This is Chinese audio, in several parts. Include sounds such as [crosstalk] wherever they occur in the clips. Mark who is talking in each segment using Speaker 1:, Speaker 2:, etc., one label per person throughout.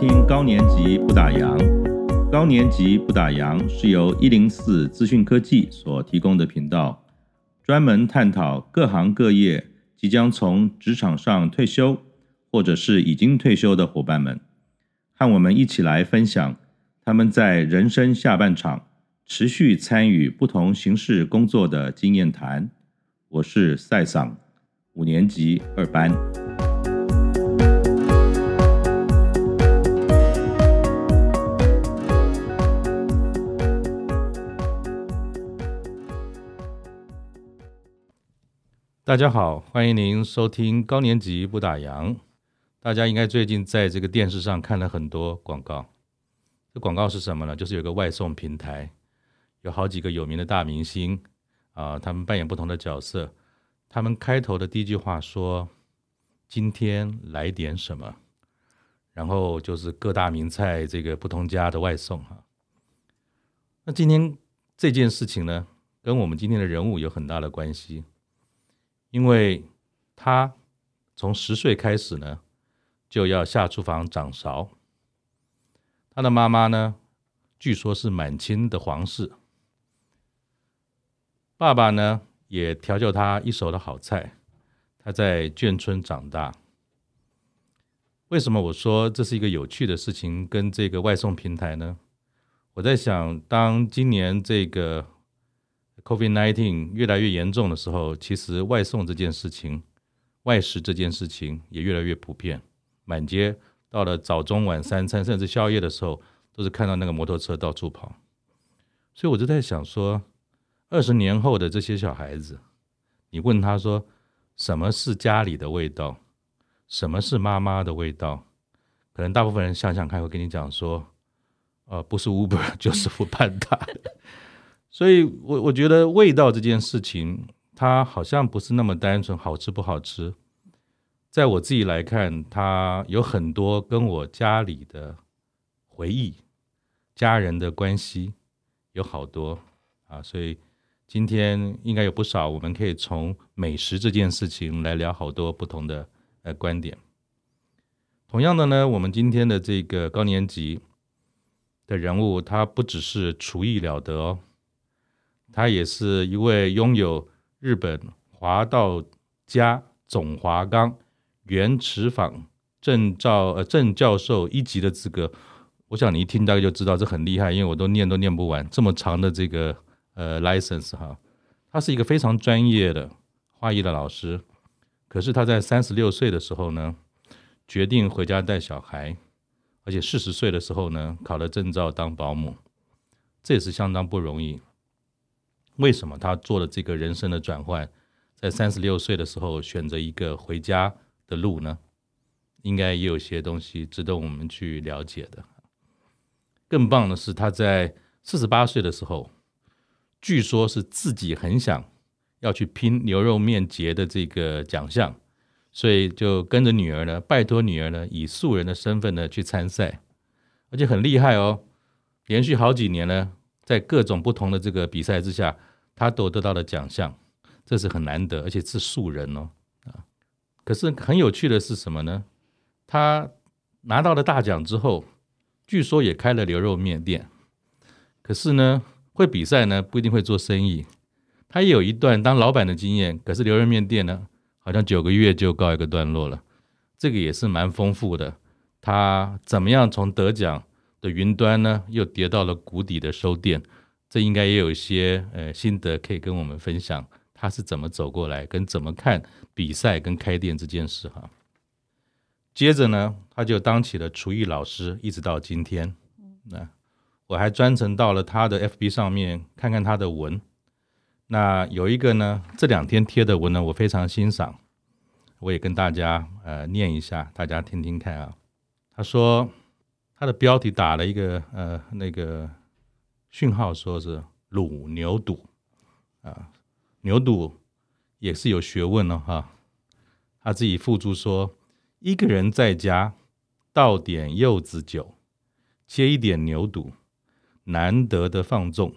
Speaker 1: 听高年级不打烊。高年级不打烊是由一零四资讯科技所提供的频道，专门探讨各行各业即将从职场上退休，或者是已经退休的伙伴们，和我们一起来分享他们在人生下半场持续参与不同形式工作的经验谈。我是赛桑，五年级二班。大家好，欢迎您收听高年级不打烊。大家应该最近在这个电视上看了很多广告。这广告是什么呢？就是有个外送平台，有好几个有名的大明星啊，他们扮演不同的角色。他们开头的第一句话说：“今天来点什么？”然后就是各大名菜，这个不同家的外送哈。那今天这件事情呢，跟我们今天的人物有很大的关系。因为他从十岁开始呢，就要下厨房掌勺。他的妈妈呢，据说是满清的皇室。爸爸呢，也调教他一手的好菜。他在眷村长大。为什么我说这是一个有趣的事情？跟这个外送平台呢？我在想，当今年这个。COVID-19 越来越严重的时候，其实外送这件事情、外食这件事情也越来越普遍。满街到了早中晚三餐，甚至宵夜的时候，都是看到那个摩托车到处跑。所以我就在想说，二十年后的这些小孩子，你问他说什么是家里的味道，什么是妈妈的味道，可能大部分人想想看，会跟你讲说，呃，不是 Uber 就是复旦大。所以，我我觉得味道这件事情，它好像不是那么单纯，好吃不好吃。在我自己来看，它有很多跟我家里的回忆、家人的关系有好多啊。所以今天应该有不少，我们可以从美食这件事情来聊好多不同的呃观点。同样的呢，我们今天的这个高年级的人物，他不只是厨艺了得哦。他也是一位拥有日本华道家总华冈原持坊证照呃正教授一级的资格，我想你一听大概就知道这很厉害，因为我都念都念不完这么长的这个呃 license 哈。他是一个非常专业的花艺的老师，可是他在三十六岁的时候呢，决定回家带小孩，而且四十岁的时候呢，考了证照当保姆，这也是相当不容易。为什么他做了这个人生的转换，在三十六岁的时候选择一个回家的路呢？应该也有些东西值得我们去了解的。更棒的是，他在四十八岁的时候，据说是自己很想要去拼牛肉面节的这个奖项，所以就跟着女儿呢，拜托女儿呢，以素人的身份呢去参赛，而且很厉害哦，连续好几年呢，在各种不同的这个比赛之下。他都得到了奖项，这是很难得，而且是素人哦啊！可是很有趣的是什么呢？他拿到了大奖之后，据说也开了牛肉面店。可是呢，会比赛呢，不一定会做生意。他也有一段当老板的经验，可是牛肉面店呢，好像九个月就告一个段落了。这个也是蛮丰富的。他怎么样从得奖的云端呢，又跌到了谷底的收店？这应该也有一些呃心得可以跟我们分享，他是怎么走过来，跟怎么看比赛跟开店这件事哈。接着呢，他就当起了厨艺老师，一直到今天。那我还专程到了他的 FB 上面看看他的文。那有一个呢，这两天贴的文呢，我非常欣赏，我也跟大家呃念一下，大家听听看啊。他说他的标题打了一个呃那个。讯号说是卤牛肚啊，牛肚也是有学问了哈。他自己附注说，一个人在家倒点柚子酒，切一点牛肚，难得的放纵，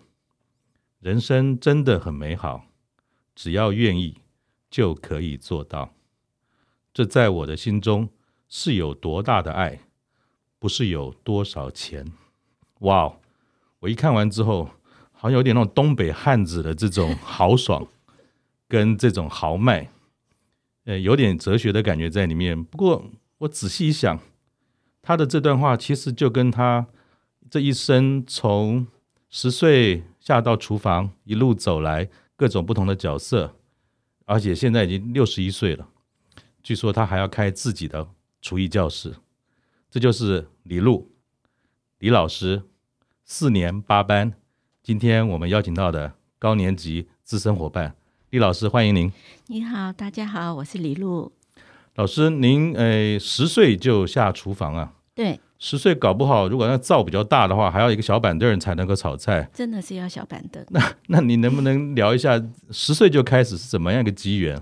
Speaker 1: 人生真的很美好。只要愿意，就可以做到。这在我的心中是有多大的爱，不是有多少钱。哇哦！我一看完之后，好像有点那种东北汉子的这种豪爽，跟这种豪迈，呃，有点哲学的感觉在里面。不过我仔细一想，他的这段话其实就跟他这一生从十岁下到厨房一路走来，各种不同的角色，而且现在已经六十一岁了。据说他还要开自己的厨艺教室，这就是李璐李老师。四年八班，今天我们邀请到的高年级资深伙伴李老师，欢迎您。
Speaker 2: 你好，大家好，我是李璐
Speaker 1: 老师。您诶，十岁就下厨房啊？
Speaker 2: 对，
Speaker 1: 十岁搞不好，如果那灶比较大的话，还要一个小板凳才能够炒菜。
Speaker 2: 真的是要小板凳。
Speaker 1: 那那你能不能聊一下十岁就开始是怎么样一个机缘？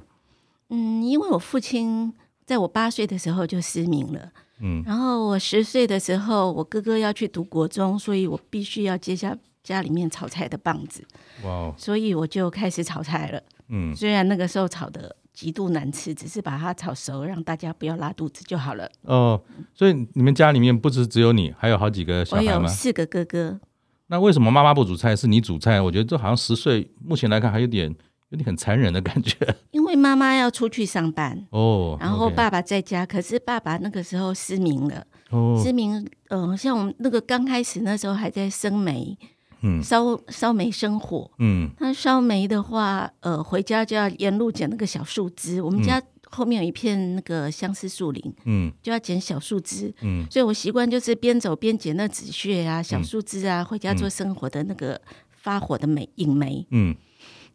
Speaker 2: 嗯，因为我父亲在我八岁的时候就失明了。
Speaker 1: 嗯，
Speaker 2: 然后我十岁的时候，我哥哥要去读国中，所以我必须要接下家里面炒菜的棒子。
Speaker 1: 哇哦！
Speaker 2: 所以我就开始炒菜了。
Speaker 1: 嗯，
Speaker 2: 虽然那个时候炒的极度难吃，只是把它炒熟，让大家不要拉肚子就好了。
Speaker 1: 哦，所以你们家里面不止只有你，还有好几个小孩吗？
Speaker 2: 我有四个哥哥。
Speaker 1: 那为什么妈妈不煮菜，是你煮菜？我觉得这好像十岁，目前来看还有点。有点很残忍的感觉，[laughs]
Speaker 2: 因为妈妈要出去上班
Speaker 1: 哦，
Speaker 2: 然后爸爸在家，可是爸爸那个时候失明了，
Speaker 1: 哦，
Speaker 2: 失明，嗯、呃，像我们那个刚开始那时候还在生煤，
Speaker 1: 嗯，
Speaker 2: 烧烧煤生火，
Speaker 1: 嗯，
Speaker 2: 那烧煤的话，呃，回家就要沿路捡那个小树枝，我们家后面有一片那个相思树林，
Speaker 1: 嗯，
Speaker 2: 就要捡小树枝，
Speaker 1: 嗯，
Speaker 2: 所以我习惯就是边走边捡那纸屑啊、小树枝啊，回家做生活的那个发火的煤引煤，
Speaker 1: 嗯，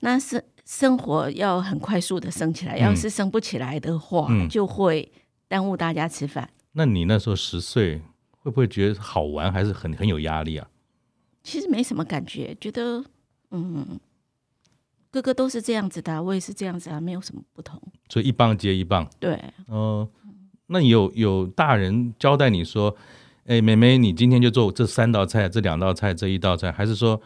Speaker 2: 那是。生活要很快速的升起来，要是升不起来的话，嗯、就会耽误大家吃饭。
Speaker 1: 那你那时候十岁，会不会觉得好玩，还是很很有压力啊？
Speaker 2: 其实没什么感觉，觉得嗯，哥哥都是这样子的，我也是这样子啊，没有什么不同。
Speaker 1: 所以一棒接一棒。
Speaker 2: 对，
Speaker 1: 哦、呃，那有有大人交代你说，哎，妹妹，你今天就做这三道菜，这两道菜，这一道菜，还是说？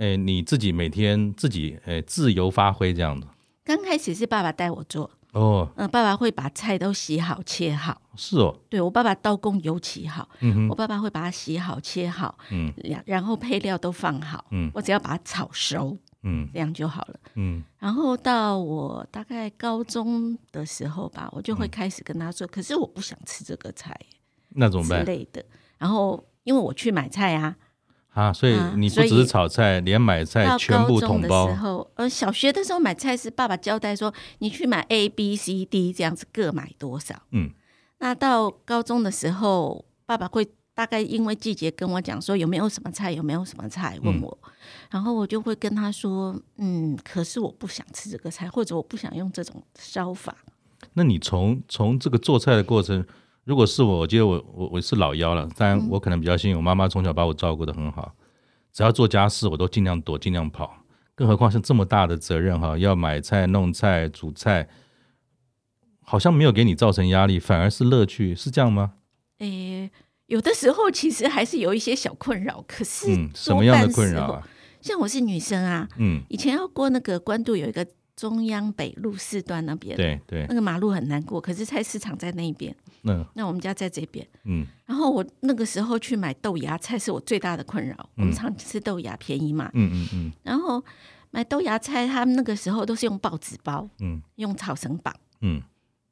Speaker 1: 哎，你自己每天自己哎自由发挥这样子。
Speaker 2: 刚开始是爸爸带我做
Speaker 1: 哦，
Speaker 2: 嗯、呃，爸爸会把菜都洗好切好。
Speaker 1: 是哦，
Speaker 2: 对我爸爸刀工尤其好，
Speaker 1: 嗯哼，
Speaker 2: 我爸爸会把它洗好切好，
Speaker 1: 嗯，
Speaker 2: 然后配料都放好，
Speaker 1: 嗯，
Speaker 2: 我只要把它炒熟，
Speaker 1: 嗯，
Speaker 2: 这样就好了，
Speaker 1: 嗯。
Speaker 2: 然后到我大概高中的时候吧，我就会开始跟他说，嗯、可是我不想吃这个菜，
Speaker 1: 那怎么办？
Speaker 2: 之类的。然后因为我去买菜啊。
Speaker 1: 啊，所以你不只是炒菜，啊、连买菜全部统包。
Speaker 2: 的时候，呃，小学的时候买菜是爸爸交代说，你去买 A、B、C、D 这样子各买多少。
Speaker 1: 嗯，
Speaker 2: 那到高中的时候，爸爸会大概因为季节跟我讲说有没有什么菜，有没有什么菜问我，嗯、然后我就会跟他说，嗯，可是我不想吃这个菜，或者我不想用这种烧法。
Speaker 1: 那你从从这个做菜的过程。如果是我，我觉得我我我是老幺了，当然我可能比较幸运，我妈妈从小把我照顾的很好，只要做家事我都尽量躲，尽量跑，更何况是这么大的责任哈，要买菜、弄菜、煮菜，好像没有给你造成压力，反而是乐趣，是这样吗？
Speaker 2: 诶，有的时候其实还是有一些小困扰，可是
Speaker 1: 嗯，什么样的困扰啊？
Speaker 2: 像我是女生啊，
Speaker 1: 嗯，
Speaker 2: 以前要过那个官渡有一个。中央北路四段那边，
Speaker 1: 对对，
Speaker 2: 那个马路很难过，可是菜市场在那边。
Speaker 1: 嗯，
Speaker 2: 那我们家在这边。
Speaker 1: 嗯，
Speaker 2: 然后我那个时候去买豆芽菜，是我最大的困扰。嗯、我们常吃豆芽，便宜嘛。
Speaker 1: 嗯嗯嗯。
Speaker 2: 然后买豆芽菜，他们那个时候都是用报纸包，
Speaker 1: 嗯，
Speaker 2: 用草绳绑，
Speaker 1: 嗯，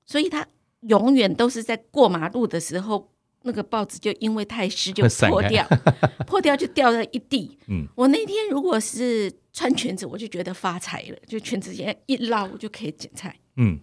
Speaker 2: 所以他永远都是在过马路的时候。那个报纸就因为太湿就破掉，[laughs] 破掉就掉了一地。
Speaker 1: 嗯，
Speaker 2: 我那天如果是穿裙子，我就觉得发财了，就裙子先一捞，我就可以捡菜。
Speaker 1: 嗯，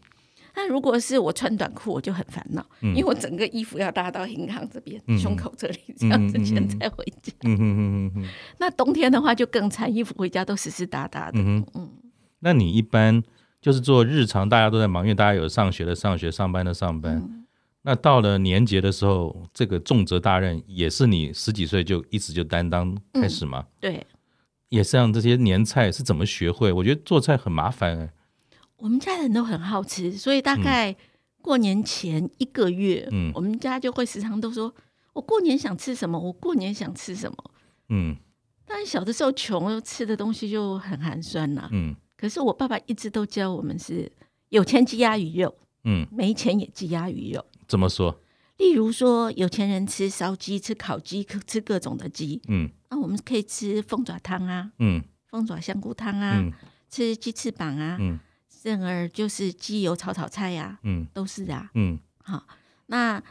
Speaker 2: 那如果是我穿短裤，我就很烦恼，
Speaker 1: 嗯、
Speaker 2: 因为我整个衣服要搭到银行这边、
Speaker 1: 嗯、
Speaker 2: 胸口这里，这样子捡菜回家。
Speaker 1: 嗯嗯嗯嗯，[laughs]
Speaker 2: 那冬天的话就更惨，衣服回家都湿湿哒哒的。嗯嗯。
Speaker 1: 那你一般就是做日常，大家都在忙，因为大家有上学的上学，上班的上班。嗯那到了年节的时候，这个重责大任也是你十几岁就一直就担当开始吗？
Speaker 2: 嗯、对，
Speaker 1: 也是让这些年菜是怎么学会？我觉得做菜很麻烦哎。
Speaker 2: 我们家人都很好吃，所以大概过年前一个月，嗯，我们家就会时常都说：“我过年想吃什么？我过年想吃什么？”嗯，但小的时候穷，吃的东西就很寒酸呐。嗯，可是我爸爸一直都教我们是有钱鸡鸭鱼肉，嗯，没钱也鸡鸭鱼肉。
Speaker 1: 怎么说？
Speaker 2: 例如说，有钱人吃烧鸡、吃烤鸡、吃各种的鸡，
Speaker 1: 嗯，
Speaker 2: 那我们可以吃凤爪汤啊，
Speaker 1: 嗯，
Speaker 2: 凤爪香菇汤啊，
Speaker 1: 嗯、
Speaker 2: 吃鸡翅膀啊，
Speaker 1: 嗯，
Speaker 2: 甚而就是鸡油炒炒菜呀、啊，
Speaker 1: 嗯，
Speaker 2: 都是啊，
Speaker 1: 嗯，
Speaker 2: 好，那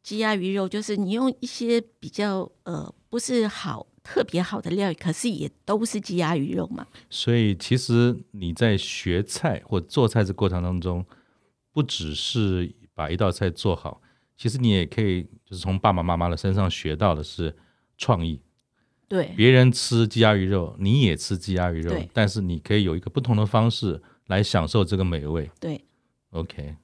Speaker 2: 鸡鸭鱼肉就是你用一些比较呃不是好特别好的料理，可是也都是鸡鸭鱼肉嘛。
Speaker 1: 所以其实你在学菜或做菜这过程当中，不只是把一道菜做好。其实你也可以，就是从爸爸妈妈的身上学到的是创意。
Speaker 2: 对，
Speaker 1: 别人吃鸡鸭鱼肉，你也吃鸡鸭鱼肉，但是你可以有一个不同的方式来享受这个美味。
Speaker 2: 对
Speaker 1: ，OK，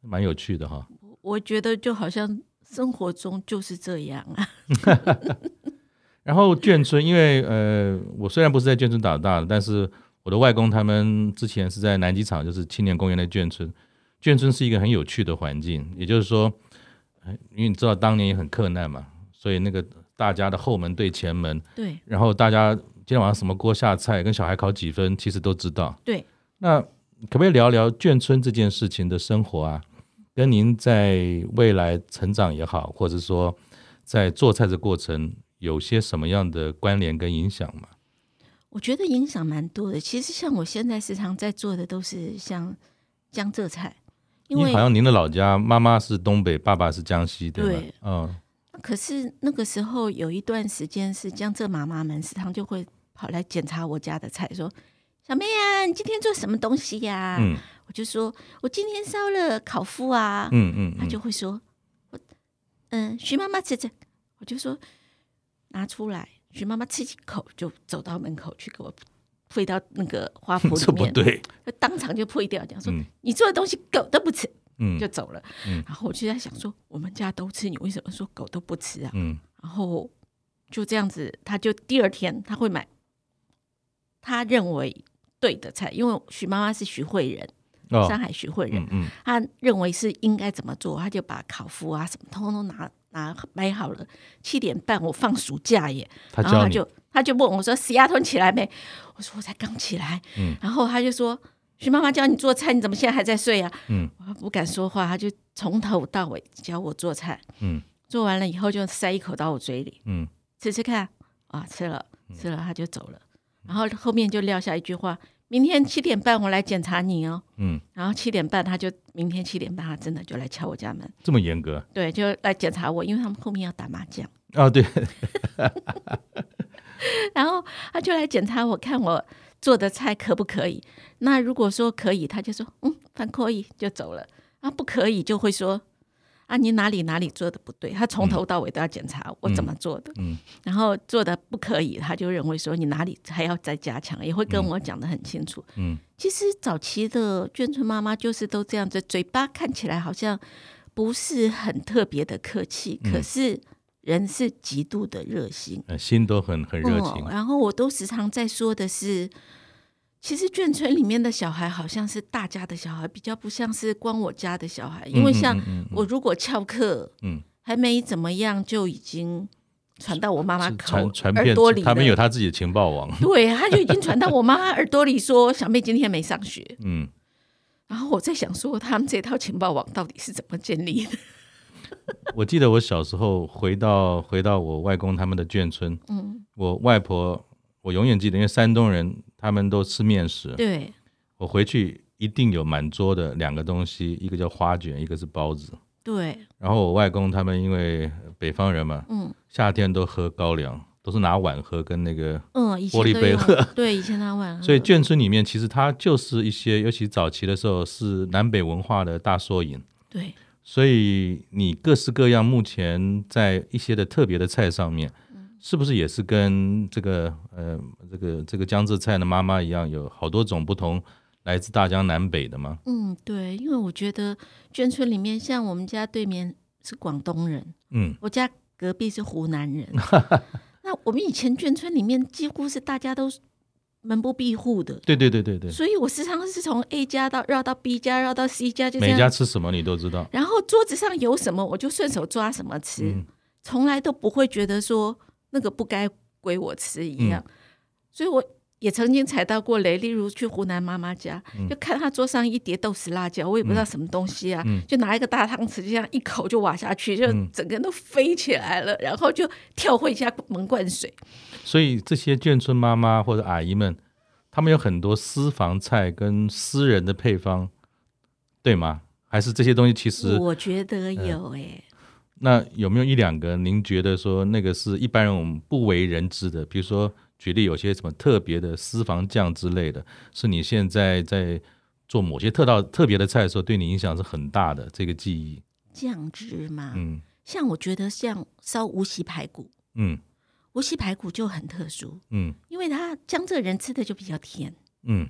Speaker 1: 蛮有趣的哈。
Speaker 2: 我觉得就好像生活中就是这样啊。[laughs]
Speaker 1: 然后眷村，因为呃，我虽然不是在眷村长大的，但是我的外公他们之前是在南机场，就是青年公园的眷村。眷村是一个很有趣的环境，也就是说，因为你知道当年也很克难嘛，所以那个大家的后门对前门，
Speaker 2: 对，
Speaker 1: 然后大家今天晚上什么锅下菜，跟小孩考几分，其实都知道。
Speaker 2: 对，
Speaker 1: 那可不可以聊聊眷村这件事情的生活啊？跟您在未来成长也好，或者说在做菜的过程，有些什么样的关联跟影响吗？
Speaker 2: 我觉得影响蛮多的。其实像我现在时常在做的，都是像江浙菜。因为好
Speaker 1: 像您的老家妈妈是东北，爸爸是江西，对吧？
Speaker 2: 对，
Speaker 1: 嗯。
Speaker 2: 可是那个时候有一段时间是江浙妈妈们时常就会跑来检查我家的菜，说：“小妹啊，你今天做什么东西呀、啊？”嗯，我就说：“我今天烧了烤麸啊。嗯”嗯嗯，他就会说：“我嗯，徐妈妈吃吃。”我就说：“拿出来。”徐妈妈吃几口就走到门口去给我。飞到那个花 [laughs] 圃里面，
Speaker 1: 对，
Speaker 2: 当场就退掉，讲说、嗯、你做的东西狗都不吃，
Speaker 1: 嗯，
Speaker 2: 就走了。嗯，然后我就在想说，我们家都吃，你为什么说狗都不吃啊？嗯，然后就这样子，他就第二天他会买他认为对的菜，因为徐妈妈是徐慧人，哦、上海徐汇人，嗯，嗯，他认为是应该怎么做，他就把烤麸啊什么通通拿拿买好了。七点半我放暑假耶，然后他就。他就问我说：“死丫头，你起来没？”我说：“我才刚起来。嗯”然后他就说：“徐妈妈教你做菜，你怎么现在还在睡啊？”嗯，我不敢说话，他就从头到尾教我做菜。嗯，做完了以后就塞一口到我嘴里。嗯，吃吃看啊，吃了吃了，他就走了。然后后面就撂下一句话：“明天七点半我来检查你哦。”嗯，然后七点半他就明天七点半他真的就来敲我家门，
Speaker 1: 这么严格？
Speaker 2: 对，就来检查我，因为他们后面要打麻将。
Speaker 1: 哦，对。[laughs]
Speaker 2: 然后他就来检查我，看我做的菜可不可以。那如果说可以，他就说嗯，反可以就走了。啊，不可以就会说啊，你哪里哪里做的不对。他从头到尾都要检查我怎么做的。嗯，然后做的不可以，他就认为说你哪里还要再加强，也会跟我讲的很清楚。嗯，其实早期的眷村妈妈就是都这样子，嘴巴看起来好像不是很特别的客气，可是。人是极度的热心，
Speaker 1: 心都很很热情。
Speaker 2: 哦，然后我都时常在说的是，其实眷村里面的小孩好像是大家的小孩，比较不像是光我家的小孩。因为像我如果翘课，嗯，还没怎么样，就已经传到我妈妈口耳朵里。
Speaker 1: 他们有他自己的情报网，[laughs]
Speaker 2: 对，他就已经传到我妈妈耳朵里，说小妹今天没上学。嗯，然后我在想说，他们这套情报网到底是怎么建立的？[laughs]
Speaker 1: 我记得我小时候回到回到我外公他们的眷村，嗯，我外婆我永远记得，因为山东人他们都吃面食，
Speaker 2: 对，
Speaker 1: 我回去一定有满桌的两个东西，一个叫花卷，一个是包子，
Speaker 2: 对。
Speaker 1: 然后我外公他们因为北方人嘛，嗯，夏天都喝高粱，都是拿碗喝，跟那个嗯玻璃杯喝，[laughs]
Speaker 2: 对，以前拿碗喝。
Speaker 1: 所以眷村里面其实它就是一些，尤其早期的时候是南北文化的大缩影，
Speaker 2: 对。
Speaker 1: 所以你各式各样，目前在一些的特别的菜上面，是不是也是跟这个呃这个这个江浙菜的妈妈一样，有好多种不同来自大江南北的吗？
Speaker 2: 嗯，对，因为我觉得眷村里面，像我们家对面是广东人，嗯，我家隔壁是湖南人，[laughs] 那我们以前眷村里面几乎是大家都。门不闭户的，
Speaker 1: 对对对对对，
Speaker 2: 所以我时常是从 A 家到绕到 B 家，绕到 C 家，就。
Speaker 1: 每家吃什么你都知道。
Speaker 2: 然后桌子上有什么，我就顺手抓什么吃，嗯、从来都不会觉得说那个不该归我吃一样。嗯、所以我也曾经踩到过雷，例如去湖南妈妈家，嗯、就看她桌上一碟豆豉辣椒，我也不知道什么东西啊，嗯、就拿一个大汤匙，就这样一口就挖下去，就整个人都飞起来了，嗯、然后就跳回家门灌水。
Speaker 1: 所以这些眷村妈妈或者阿姨们，他们有很多私房菜跟私人的配方，对吗？还是这些东西其实
Speaker 2: 我觉得有哎、欸呃。
Speaker 1: 那有没有一两个您觉得说那个是一般人我们不为人知的？比如说。举例有些什么特别的私房酱之类的，是你现在在做某些特道特别的菜的时候，对你影响是很大的这个记忆。
Speaker 2: 酱汁嘛，嗯，像我觉得像烧无锡排骨，嗯，无锡排骨就很特殊，嗯，因为它江浙人吃的就比较甜，嗯，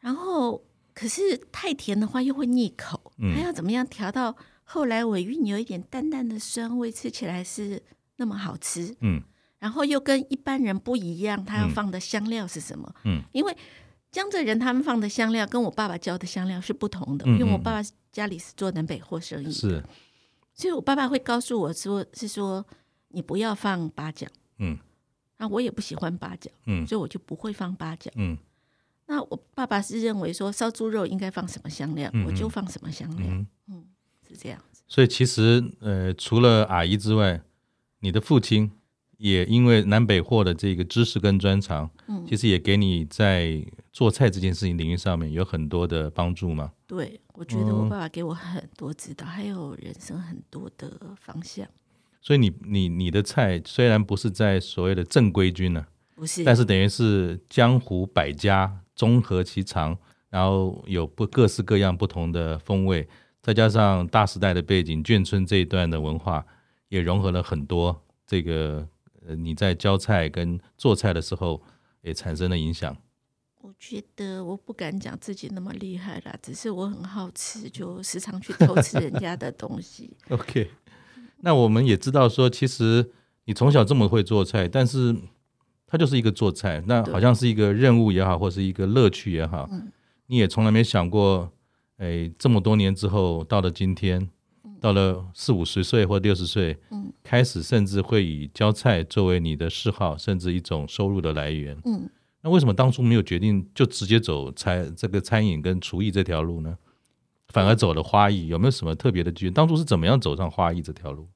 Speaker 2: 然后可是太甜的话又会腻口，嗯，它要怎么样调到后来尾？韵有一点淡淡的酸味，吃起来是那么好吃，嗯。然后又跟一般人不一样，他要放的香料是什么？嗯，因为江浙人他们放的香料跟我爸爸教的香料是不同的，嗯嗯，因为我爸爸家里是做南北货生意，是，所以我爸爸会告诉我说，是说你不要放八角，嗯，那我也不喜欢八角，嗯，所以我就不会放八角，嗯，那我爸爸是认为说烧猪肉应该放什么香料，我就放什么香料，嗯，嗯，是这样子。
Speaker 1: 所以其实呃，除了阿姨之外，你的父亲。也因为南北货的这个知识跟专长，嗯，其实也给你在做菜这件事情领域上面有很多的帮助嘛。
Speaker 2: 对，我觉得我爸爸给我很多指导，嗯、还有人生很多的方向。
Speaker 1: 所以你你你的菜虽然不是在所谓的正规军呢、啊，
Speaker 2: 不是，
Speaker 1: 但是等于是江湖百家，综合其长，然后有不各式各样不同的风味，再加上大时代的背景，眷村这一段的文化也融合了很多这个。呃，你在教菜跟做菜的时候，也产生了影响。
Speaker 2: 我觉得我不敢讲自己那么厉害啦，只是我很好吃，就时常去偷吃人家的东西。[laughs]
Speaker 1: OK，那我们也知道说，其实你从小这么会做菜，但是它就是一个做菜，那好像是一个任务也好，或是一个乐趣也好，嗯，你也从来没想过，哎，这么多年之后，到了今天。到了四五十岁或六十岁，嗯，开始甚至会以浇菜作为你的嗜好，甚至一种收入的来源。嗯，那为什么当初没有决定就直接走餐这个餐饮跟厨艺这条路呢？反而走了花艺，有没有什么特别的机缘？当初是怎么样走上花艺这条路？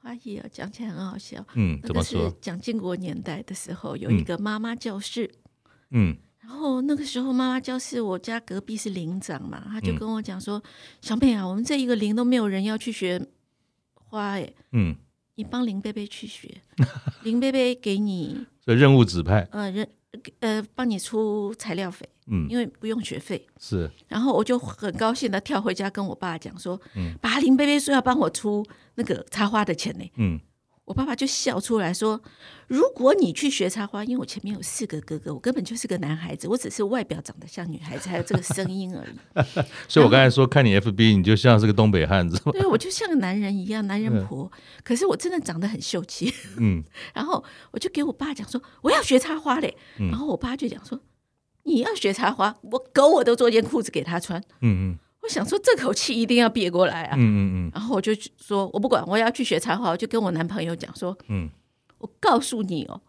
Speaker 2: 花艺啊，讲起来很好笑。
Speaker 1: 嗯，怎么说？
Speaker 2: 蒋经国年代的时候，有一个妈妈教室。嗯。嗯然后那个时候，妈妈教室，我家隔壁是林长嘛，他就跟我讲说：“嗯、小妹啊，我们这一个林都没有人要去学花诶，嗯，你帮林贝贝去学，林贝贝给你，
Speaker 1: 所以任务指派，
Speaker 2: 呃，任呃帮你出材料费，嗯，因为不用学费，
Speaker 1: 是。
Speaker 2: 然后我就很高兴的跳回家跟我爸讲说，嗯，爸，林贝贝说要帮我出那个插花的钱呢，嗯。”我爸爸就笑出来说：“如果你去学插花，因为我前面有四个哥哥，我根本就是个男孩子，我只是外表长得像女孩子，还有这个声音而已。[laughs]
Speaker 1: 所以，我刚才说看你 FB，你就像是个东北汉子。
Speaker 2: 对，我就像个男人一样，男人婆。嗯、可是我真的长得很秀气。[laughs] 嗯。然后我就给我爸讲说，我要学插花嘞。嗯、然后我爸就讲说，你要学插花，我狗我都做件裤子给他穿。嗯嗯。我想说这口气一定要憋过来啊！嗯嗯嗯，然后我就说，我不管，我要去学插花，我就跟我男朋友讲说，嗯，我告诉你哦，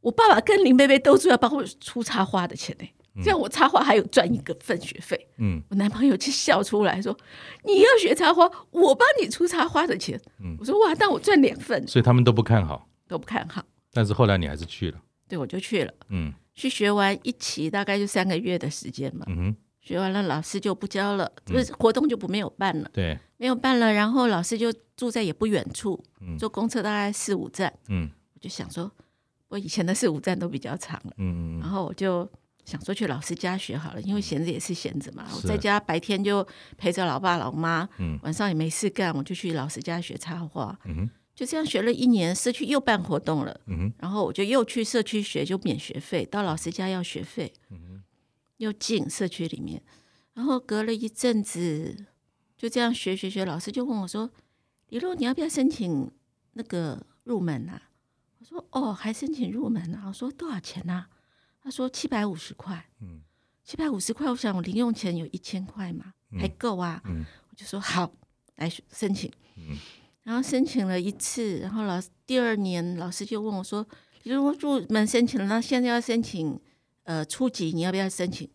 Speaker 2: 我爸爸跟林贝贝都说要帮我出插花的钱呢，这样我插花还有赚一个份学费。嗯，我男朋友就笑出来说，你要学插花，我帮你出插花的钱。嗯，我说哇，那我赚两份。
Speaker 1: 所以他们都不看好，
Speaker 2: 都不看好。
Speaker 1: 但是后来你还是去了。
Speaker 2: 对，我就去了。嗯，去学完一期大概就三个月的时间嘛。嗯哼。学完了，老师就不教了，就、嗯、是活动就不没有办了。
Speaker 1: 对，
Speaker 2: 没有办了，然后老师就住在也不远处，嗯、坐公车大概四五站。嗯，我就想说，我以前的四五站都比较长了。嗯，然后我就想说去老师家学好了，因为闲着也是闲着嘛。我在家白天就陪着老爸老妈，嗯，晚上也没事干，我就去老师家学插画。嗯哼，就这样学了一年，社区又办活动了。然后我就又去社区学，就免学费，到老师家要学费。又进社区里面，然后隔了一阵子，就这样学学学，老师就问我说：“李璐，你要不要申请那个入门啊？”我说：“哦，还申请入门啊？”我说：“多少钱啊？”他说：“七百五十块。”嗯，七百五十块，我想我零用钱有一千块嘛，还够啊。嗯，我就说好，来申请。嗯，然后申请了一次，然后老师第二年老师就问我说。李璐入门申请了，那现在要申请呃初级，你要不要申请？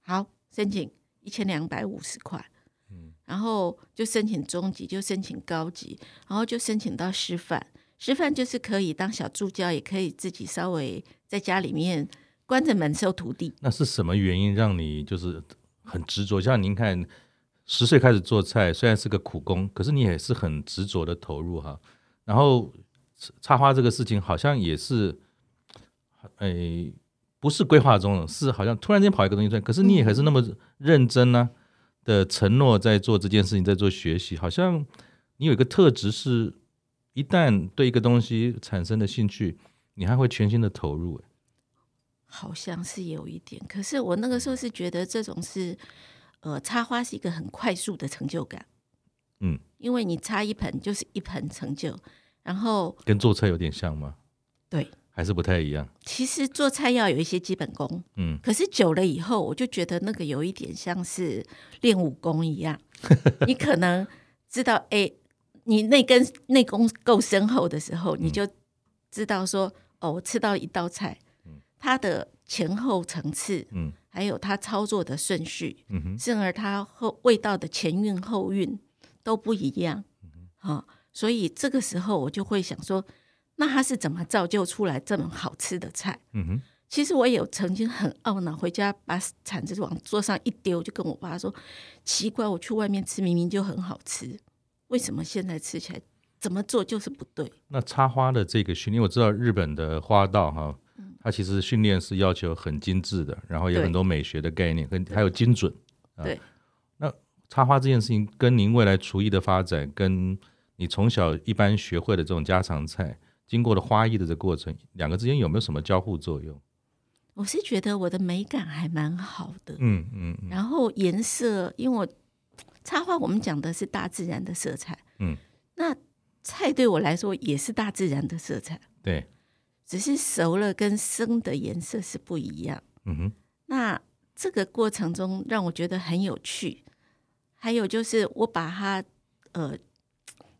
Speaker 2: 好，申请一千两百五十块。嗯，然后就申请中级，就申请高级，然后就申请到师范。师范就是可以当小助教，也可以自己稍微在家里面关着门收徒弟。
Speaker 1: 那是什么原因让你就是很执着？像您看，十岁开始做菜，虽然是个苦工，可是你也是很执着的投入哈。然后插花这个事情好像也是，哎，不是规划中的，是好像突然间跑一个东西出来，可是你也还是那么认真呢、啊、的承诺在做这件事情，在做学习，好像你有一个特质是。一旦对一个东西产生了兴趣，你还会全心的投入。
Speaker 2: 好像是有一点，可是我那个时候是觉得这种是，呃，插花是一个很快速的成就感。嗯，因为你插一盆就是一盆成就，然后
Speaker 1: 跟做菜有点像吗？
Speaker 2: 对，
Speaker 1: 还是不太一样。
Speaker 2: 其实做菜要有一些基本功，嗯，可是久了以后，我就觉得那个有一点像是练武功一样，[laughs] 你可能知道，哎。你那根内功够深厚的时候，你就知道说，哦，我吃到一道菜，它的前后层次，还有它操作的顺序，嗯哼。甚而它后味道的前韵后韵都不一样，啊，所以这个时候我就会想说，那他是怎么造就出来这么好吃的菜？嗯哼其实我也有曾经很懊恼，回家把铲子往桌上一丢，就跟我爸说，奇怪，我去外面吃明明就很好吃。为什么现在吃起来怎么做就是不对？
Speaker 1: 那插花的这个训练，我知道日本的花道哈，它其实训练是要求很精致的，然后有很多美学的概念，跟还有精准。
Speaker 2: 对，
Speaker 1: 那插花这件事情跟您未来厨艺的发展，跟你从小一般学会的这种家常菜，经过了花艺的这过程，两个之间有没有什么交互作用？
Speaker 2: 我是觉得我的美感还蛮好的，
Speaker 1: 嗯嗯，
Speaker 2: 然后颜色，因为我。插画，我们讲的是大自然的色彩。嗯，那菜对我来说也是大自然的色彩。
Speaker 1: 对，
Speaker 2: 只是熟了跟生的颜色是不一样。嗯哼，那这个过程中让我觉得很有趣。还有就是我把它，呃，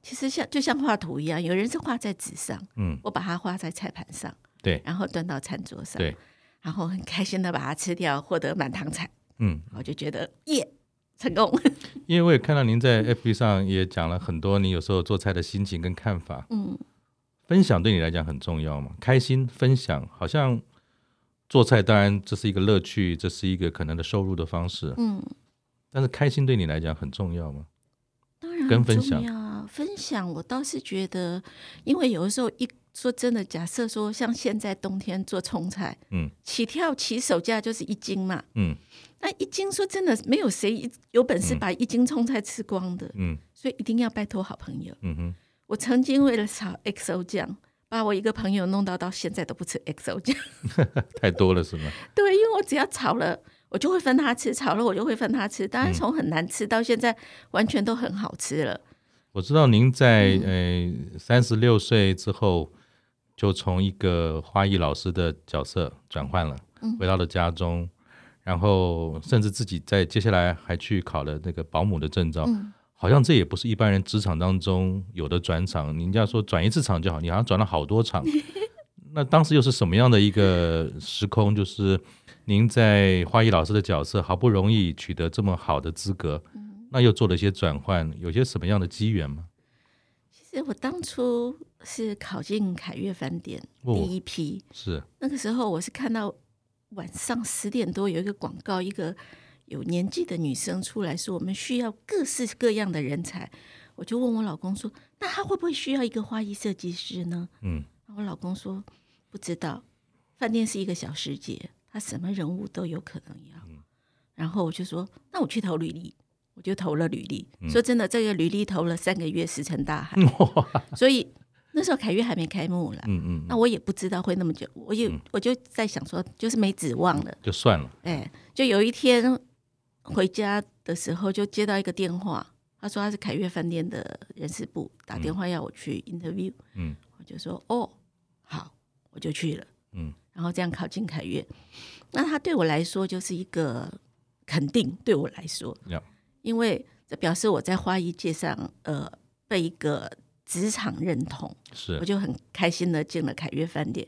Speaker 2: 其实像就像画图一样，有人是画在纸上，嗯，我把它画在菜盘上，
Speaker 1: 对，
Speaker 2: 然后端到餐桌上，
Speaker 1: 对，
Speaker 2: 然后很开心的把它吃掉，获得满堂彩。嗯，我就觉得耶。成功，[laughs]
Speaker 1: 因为我也看到您在 FB 上也讲了很多你有时候做菜的心情跟看法。嗯，分享对你来讲很重要嘛？开心分享，好像做菜当然这是一个乐趣，这是一个可能的收入的方式。嗯，但是开心对你来讲很重要吗？
Speaker 2: 当然跟分享啊，分享我倒是觉得，因为有的时候一说真的，假设说像现在冬天做葱菜，嗯，起跳起手价就是一斤嘛，嗯。那一斤说真的，没有谁有本事把一斤葱菜吃光的，嗯，所以一定要拜托好朋友。嗯哼，我曾经为了炒 XO 酱，把我一个朋友弄到到现在都不吃 XO 酱，[laughs]
Speaker 1: 太多了是吗？
Speaker 2: 对，因为我只要炒了，我就会分他吃；炒了，我就会分他吃。当然，从很难吃到现在完全都很好吃了。
Speaker 1: 我知道您在呃三十六岁之后，就从一个花艺老师的角色转换了，回到了家中。然后甚至自己在接下来还去考了那个保姆的证照，嗯、好像这也不是一般人职场当中有的转场。人家说转一次场就好，你好像转了好多场。[laughs] 那当时又是什么样的一个时空？就是您在花艺老师的角色好不容易取得这么好的资格，嗯、那又做了一些转换，有些什么样的机缘吗？
Speaker 2: 其实我当初是考进凯悦饭店第一批，
Speaker 1: 哦、是
Speaker 2: 那个时候我是看到。晚上十点多有一个广告，一个有年纪的女生出来说：“我们需要各式各样的人才。”我就问我老公说：“那他会不会需要一个花艺设计师呢？”嗯，我老公说：“不知道，饭店是一个小世界，他什么人物都有可能要。”然后我就说：“那我去投履历。”我就投了履历。说真的，这个履历投了三个月，石沉大海。[laughs] 所以。那时候凯悦还没开幕了，嗯嗯，那我也不知道会那么久，我也、嗯、我就在想说，就是没指望了，
Speaker 1: 就算了。
Speaker 2: 哎，就有一天回家的时候，就接到一个电话，他说他是凯悦饭店的人事部打电话要我去 interview，嗯，我就说哦好，我就去了，嗯，然后这样考进凯悦，那他对我来说就是一个肯定，对我来说，嗯、因为这表示我在花艺界上呃被一个。职场认同，
Speaker 1: 是，
Speaker 2: 我就很开心的进了凯悦饭店。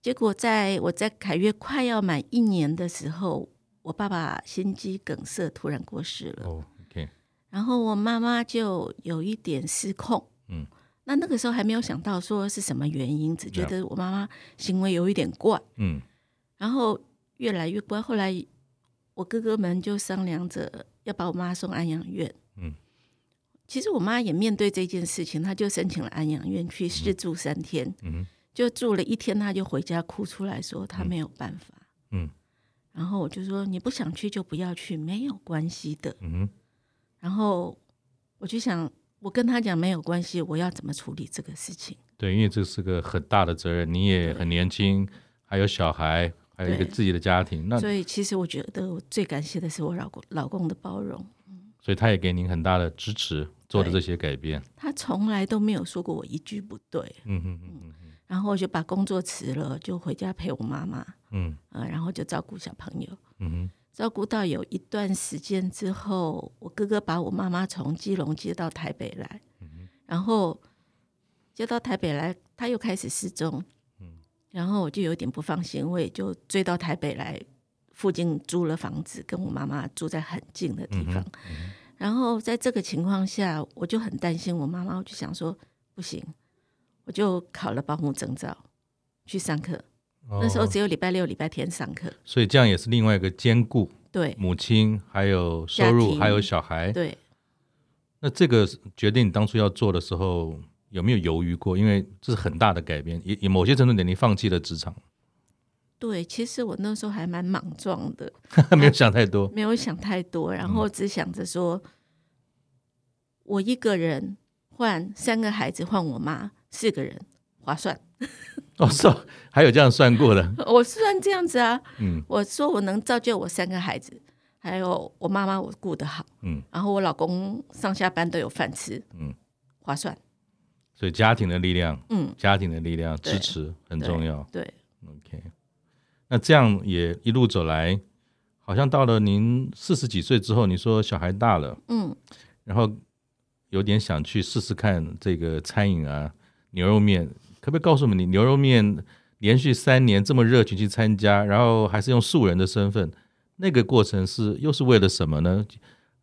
Speaker 2: 结果在我在凯悦快要满一年的时候，我爸爸心肌梗塞突然过世了。
Speaker 1: 哦，OK。
Speaker 2: 然后我妈妈就有一点失控。嗯。那那个时候还没有想到说是什么原因，只觉得我妈妈行为有一点怪。嗯。然后越来越怪，后来我哥哥们就商量着要把我妈送安养院。嗯。其实我妈也面对这件事情，她就申请了安养院去试住三天。嗯。就住了一天，她就回家哭出来说她没有办法。嗯。然后我就说你不想去就不要去，没有关系的。嗯。然后我就想。我跟她讲没有关系，我要怎么处理这个事情？
Speaker 1: 对，因为这是个很大的责任，你也很年轻，还有小孩，还有一个自己的家庭。那
Speaker 2: 所以其实我觉得我最感谢的是我老公老公的包容。
Speaker 1: 所以他也给您很大的支持，做的这些改变。
Speaker 2: 他从来都没有说过我一句不对。嗯嗯嗯嗯。然后我就把工作辞了，就回家陪我妈妈。嗯。呃，然后就照顾小朋友。嗯哼。照顾到有一段时间之后，我哥哥把我妈妈从基隆接到台北来，嗯、然后接到台北来，他又开始失踪，嗯、然后我就有点不放心，我也就追到台北来，附近租了房子，跟我妈妈住在很近的地方。嗯嗯、然后在这个情况下，我就很担心我妈妈，我就想说不行，我就考了保姆证照去上课。那时候只有礼拜六、礼拜天上课，
Speaker 1: 所以这样也是另外一个兼顾
Speaker 2: 对
Speaker 1: 母亲还有收入
Speaker 2: 庭
Speaker 1: 还有小孩
Speaker 2: 对。
Speaker 1: 那这个决定你当初要做的时候有没有犹豫过？因为这是很大的改变，也也某些程度点你放弃了职场。
Speaker 2: 对，其实我那时候还蛮莽撞的，[laughs]
Speaker 1: 没有想太多，[laughs]
Speaker 2: 没有想太多，然后只想着说，嗯、我一个人换三个孩子换我妈四个人划算。[laughs]
Speaker 1: 哦，是哦，还有这样算过的？
Speaker 2: 我算这样子啊，嗯，我说我能造就我三个孩子，还有我妈妈，我顾得好，嗯，然后我老公上下班都有饭吃，嗯，划算。
Speaker 1: 所以家庭的力量，嗯，家庭的力量支持很重要，
Speaker 2: 对，对
Speaker 1: ，OK。那这样也一路走来，好像到了您四十几岁之后，你说小孩大了，嗯，然后有点想去试试看这个餐饮啊，牛肉面。可不可以告诉我们，你牛肉面连续三年这么热情去参加，然后还是用素人的身份，那个过程是又是为了什么呢？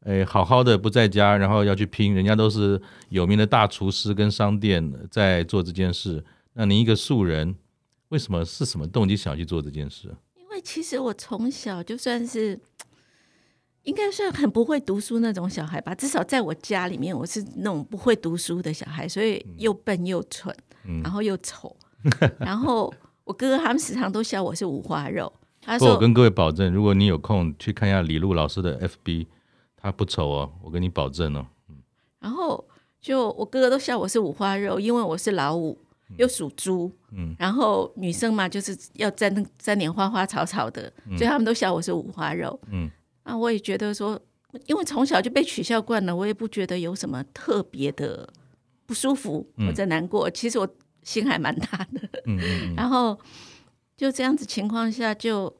Speaker 1: 诶，好好的不在家，然后要去拼，人家都是有名的大厨师跟商店在做这件事，那您一个素人，为什么是什么动机想去做这件事？
Speaker 2: 因为其实我从小就算是。应该算很不会读书那种小孩吧，至少在我家里面，我是那种不会读书的小孩，所以又笨又蠢，嗯、然后又丑，然后我哥哥他们时常都笑我是五花肉。他说：“我
Speaker 1: 跟各位保证，如果你有空去看一下李璐老师的 FB，他不丑哦，我跟你保证哦。”
Speaker 2: 然后就我哥哥都笑我是五花肉，因为我是老五，又属猪，嗯，然后女生嘛就是要沾沾点花花草草的，嗯、所以他们都笑我是五花肉，嗯。那我也觉得说，因为从小就被取笑惯了，我也不觉得有什么特别的不舒服或者难过。嗯、其实我心还蛮大的。嗯嗯嗯，然后就这样子情况下就，就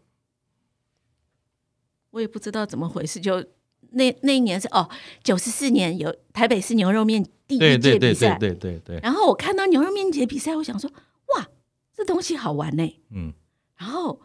Speaker 2: 我也不知道怎么回事。就那那一年是哦，九十四年有台北市牛肉面第一届比
Speaker 1: 赛，对对对对，对，对，
Speaker 2: 然后我看到牛肉面节比赛，我想说，哇，这东西好玩呢。嗯。然后。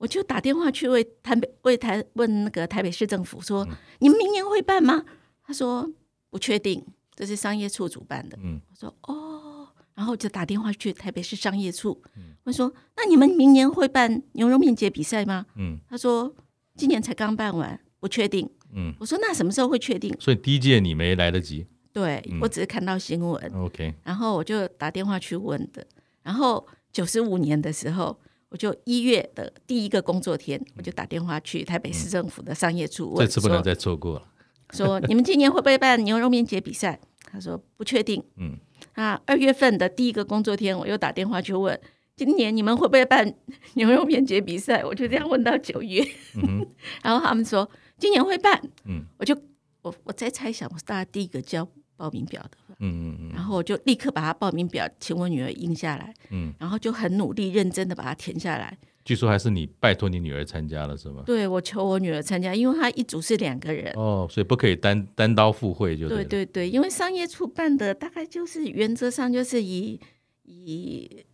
Speaker 2: 我就打电话去为台北为台问那个台北市政府说：“嗯、你们明年会办吗？”他说：“不确定，这是商业处主办的。”嗯，我说：“哦。”然后就打电话去台北市商业处，我、嗯、说：“那你们明年会办牛肉面节比赛吗？”嗯，他说：“今年才刚办完，不确定。”嗯，我说：“那什么时候会确定？”
Speaker 1: 所以第一届你没来得及。
Speaker 2: 对，嗯、我只是看到新闻。
Speaker 1: OK，
Speaker 2: 然后我就打电话去问的。然后九十五年的时候。我就一月的第一个工作天，我就打电话去台北市政府的商业处问，
Speaker 1: 这次不能再错过了。[laughs]
Speaker 2: 说你们今年会不会办牛肉面节比赛？他说不确定。嗯，啊，二月份的第一个工作天，我又打电话去问，今年你们会不会办牛肉面节比赛？我就这样问到九月，嗯、[laughs] 然后他们说今年会办。嗯，我就我我在猜想，我是大家第一个交报名表的。嗯嗯嗯，然后我就立刻把他报名表请我女儿印下来，嗯，然后就很努力认真的把它填下来。
Speaker 1: 据说还是你拜托你女儿参加了是吗？
Speaker 2: 对，我求我女儿参加，因为她一组是两个人
Speaker 1: 哦，所以不可以单单刀赴会就对。
Speaker 2: 对对对，因为商业处办的大概就是原则上就是以以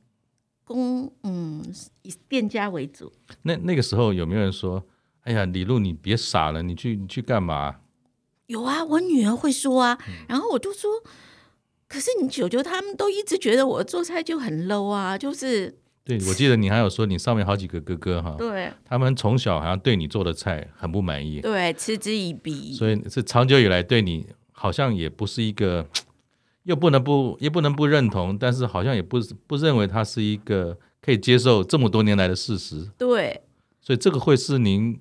Speaker 2: 公嗯以店家为主。
Speaker 1: 那那个时候有没有人说：“哎呀，李璐，你别傻了，你去你去干嘛？”
Speaker 2: 有啊，我女儿会说啊，嗯、然后我就说：“可是你舅舅他们都一直觉得我做菜就很 low 啊，就是。”
Speaker 1: 对，我记得你还有说你上面好几个哥哥哈，[laughs]
Speaker 2: 对，
Speaker 1: 他们从小好像对你做的菜很不满意，
Speaker 2: 对，嗤之以鼻，
Speaker 1: 所以是长久以来对你好像也不是一个，[tsk] 又不能不也不能不认同，但是好像也不不认为他是一个可以接受这么多年来的事实，
Speaker 2: 对，
Speaker 1: 所以这个会是您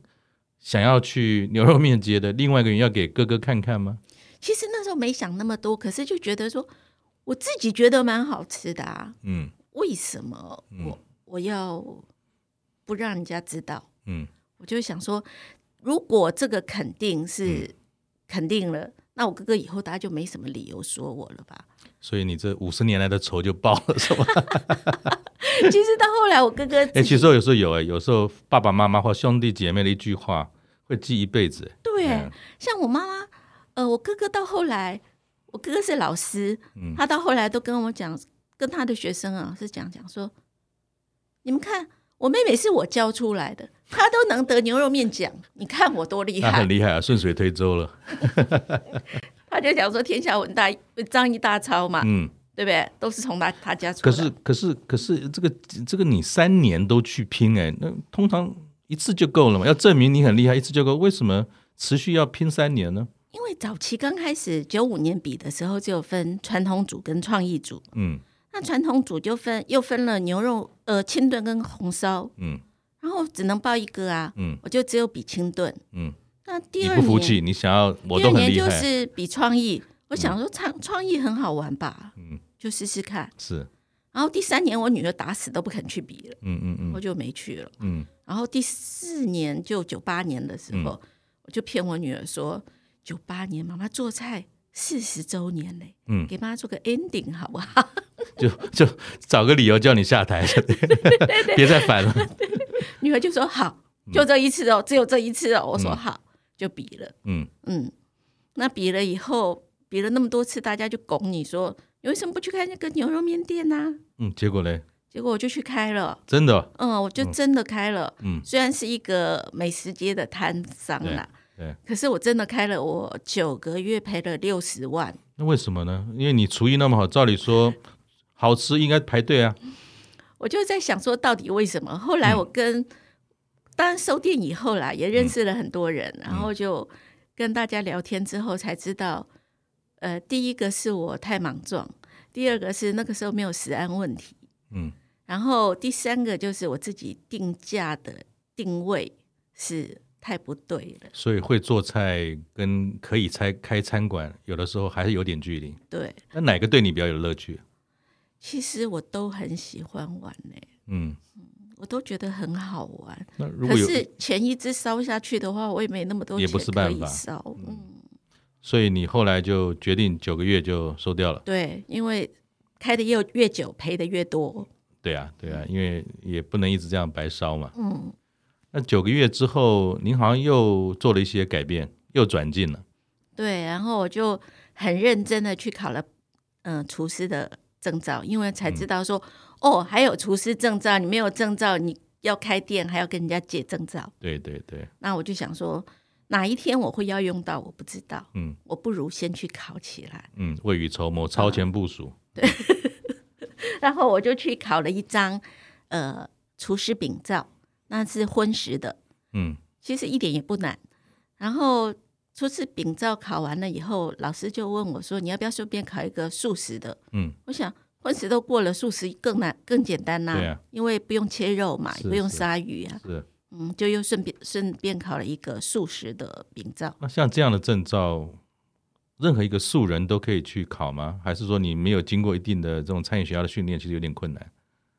Speaker 1: 想要去牛肉面街的另外一个人要给哥哥看看吗？
Speaker 2: 其实那时候没想那么多，可是就觉得说我自己觉得蛮好吃的啊，嗯。为什么我我要不让人家知道？嗯，我就想说，如果这个肯定是肯定了，嗯、那我哥哥以后大家就没什么理由说我了吧？
Speaker 1: 所以你这五十年来的仇就报了，是吧？[laughs]
Speaker 2: 其实到后来，我哥哥哎、
Speaker 1: 欸，其实有时候有哎，有时候爸爸妈妈或兄弟姐妹的一句话会记一辈子。
Speaker 2: 对，嗯、像我妈妈，呃，我哥哥到后来，我哥哥是老师，嗯、他到后来都跟我讲。跟他的学生啊是讲讲说，你们看我妹妹是我教出来的，她都能得牛肉面奖，你看我多厉害，
Speaker 1: 很厉害啊，顺水推舟了。[laughs]
Speaker 2: 他就讲说天下文大张一大抄嘛，嗯，对不对？都是从他他家出来。
Speaker 1: 可是可是可是这个这个你三年都去拼哎，那通常一次就够了嘛？要证明你很厉害，一次就够，为什么持续要拼三年呢？
Speaker 2: 因为早期刚开始九五年比的时候，就有分传统组跟创意组，嗯。那传统组就分又分了牛肉呃清炖跟红烧，嗯，然后只能报一个啊，嗯，我就只有比清炖，嗯，那第二年你
Speaker 1: 不服气，你想要我都很厉害，
Speaker 2: 第二年就是比创意，我想说创创意很好玩吧，嗯，就试试看，
Speaker 1: 是，
Speaker 2: 然后第三年我女儿打死都不肯去比了，嗯嗯嗯，我就没去了，嗯，然后第四年就九八年的时候，嗯，我就骗我女儿说九八年妈妈做菜。四十周年嘞，嗯，给妈妈做个 ending 好不好？[laughs]
Speaker 1: 就就找个理由叫你下台，对对对，别再烦了。
Speaker 2: 女儿就说好，就这一次哦，只有这一次哦。我说好，就比了。嗯嗯，那比了以后，比了那么多次，大家就拱你说，你为什么不去开那个牛肉面店呢？嗯，
Speaker 1: 结果呢？
Speaker 2: 结果我就去开了，
Speaker 1: 真的。
Speaker 2: 嗯，我就真的开了。嗯，虽然是一个美食街的摊商啦。
Speaker 1: 对，
Speaker 2: 可是我真的开了，我九个月赔了六十万。
Speaker 1: 那为什么呢？因为你厨艺那么好，照理说好吃应该排队啊。
Speaker 2: 我就在想说，到底为什么？后来我跟、嗯、当然收店以后啦，也认识了很多人，嗯、然后就跟大家聊天之后才知道，呃，第一个是我太莽撞，第二个是那个时候没有食安问题，嗯，然后第三个就是我自己定价的定位是。太不对了，
Speaker 1: 所以会做菜跟可以开开餐馆，有的时候还是有点距离。
Speaker 2: 对，
Speaker 1: 那哪个对你比较有乐趣？
Speaker 2: 其实我都很喜欢玩呢。嗯，我都觉得很好玩。那如果可是前一直烧下去的话，我也没那么多钱，也不是办法烧。嗯，
Speaker 1: 所以你后来就决定九个月就收掉了。
Speaker 2: 对，因为开的越越久，赔的越多。
Speaker 1: 对啊，对啊，因为也不能一直这样白烧嘛。嗯。那九个月之后，您好像又做了一些改变，又转进了。
Speaker 2: 对，然后我就很认真的去考了，嗯、呃，厨师的证照，因为才知道说，嗯、哦，还有厨师证照，你没有证照，你要开店还要跟人家借证照。
Speaker 1: 对对对。
Speaker 2: 那我就想说，哪一天我会要用到，我不知道。嗯。我不如先去考起来。
Speaker 1: 嗯，未雨绸缪，超前部署。
Speaker 2: 啊、对。[laughs] 然后我就去考了一张，呃，厨师丙照。那是荤食的，嗯，其实一点也不难。然后初次丙照考完了以后，老师就问我说：“你要不要顺便考一个素食的？”嗯，我想荤食都过了，素食更难更简单呐、啊，啊、因为不用切肉嘛，也不用杀鱼啊。是，嗯，就又顺便顺便考了一个素食的名照。
Speaker 1: 那像这样的证照，任何一个素人都可以去考吗？还是说你没有经过一定的这种餐饮学校的训练，其实有点困难？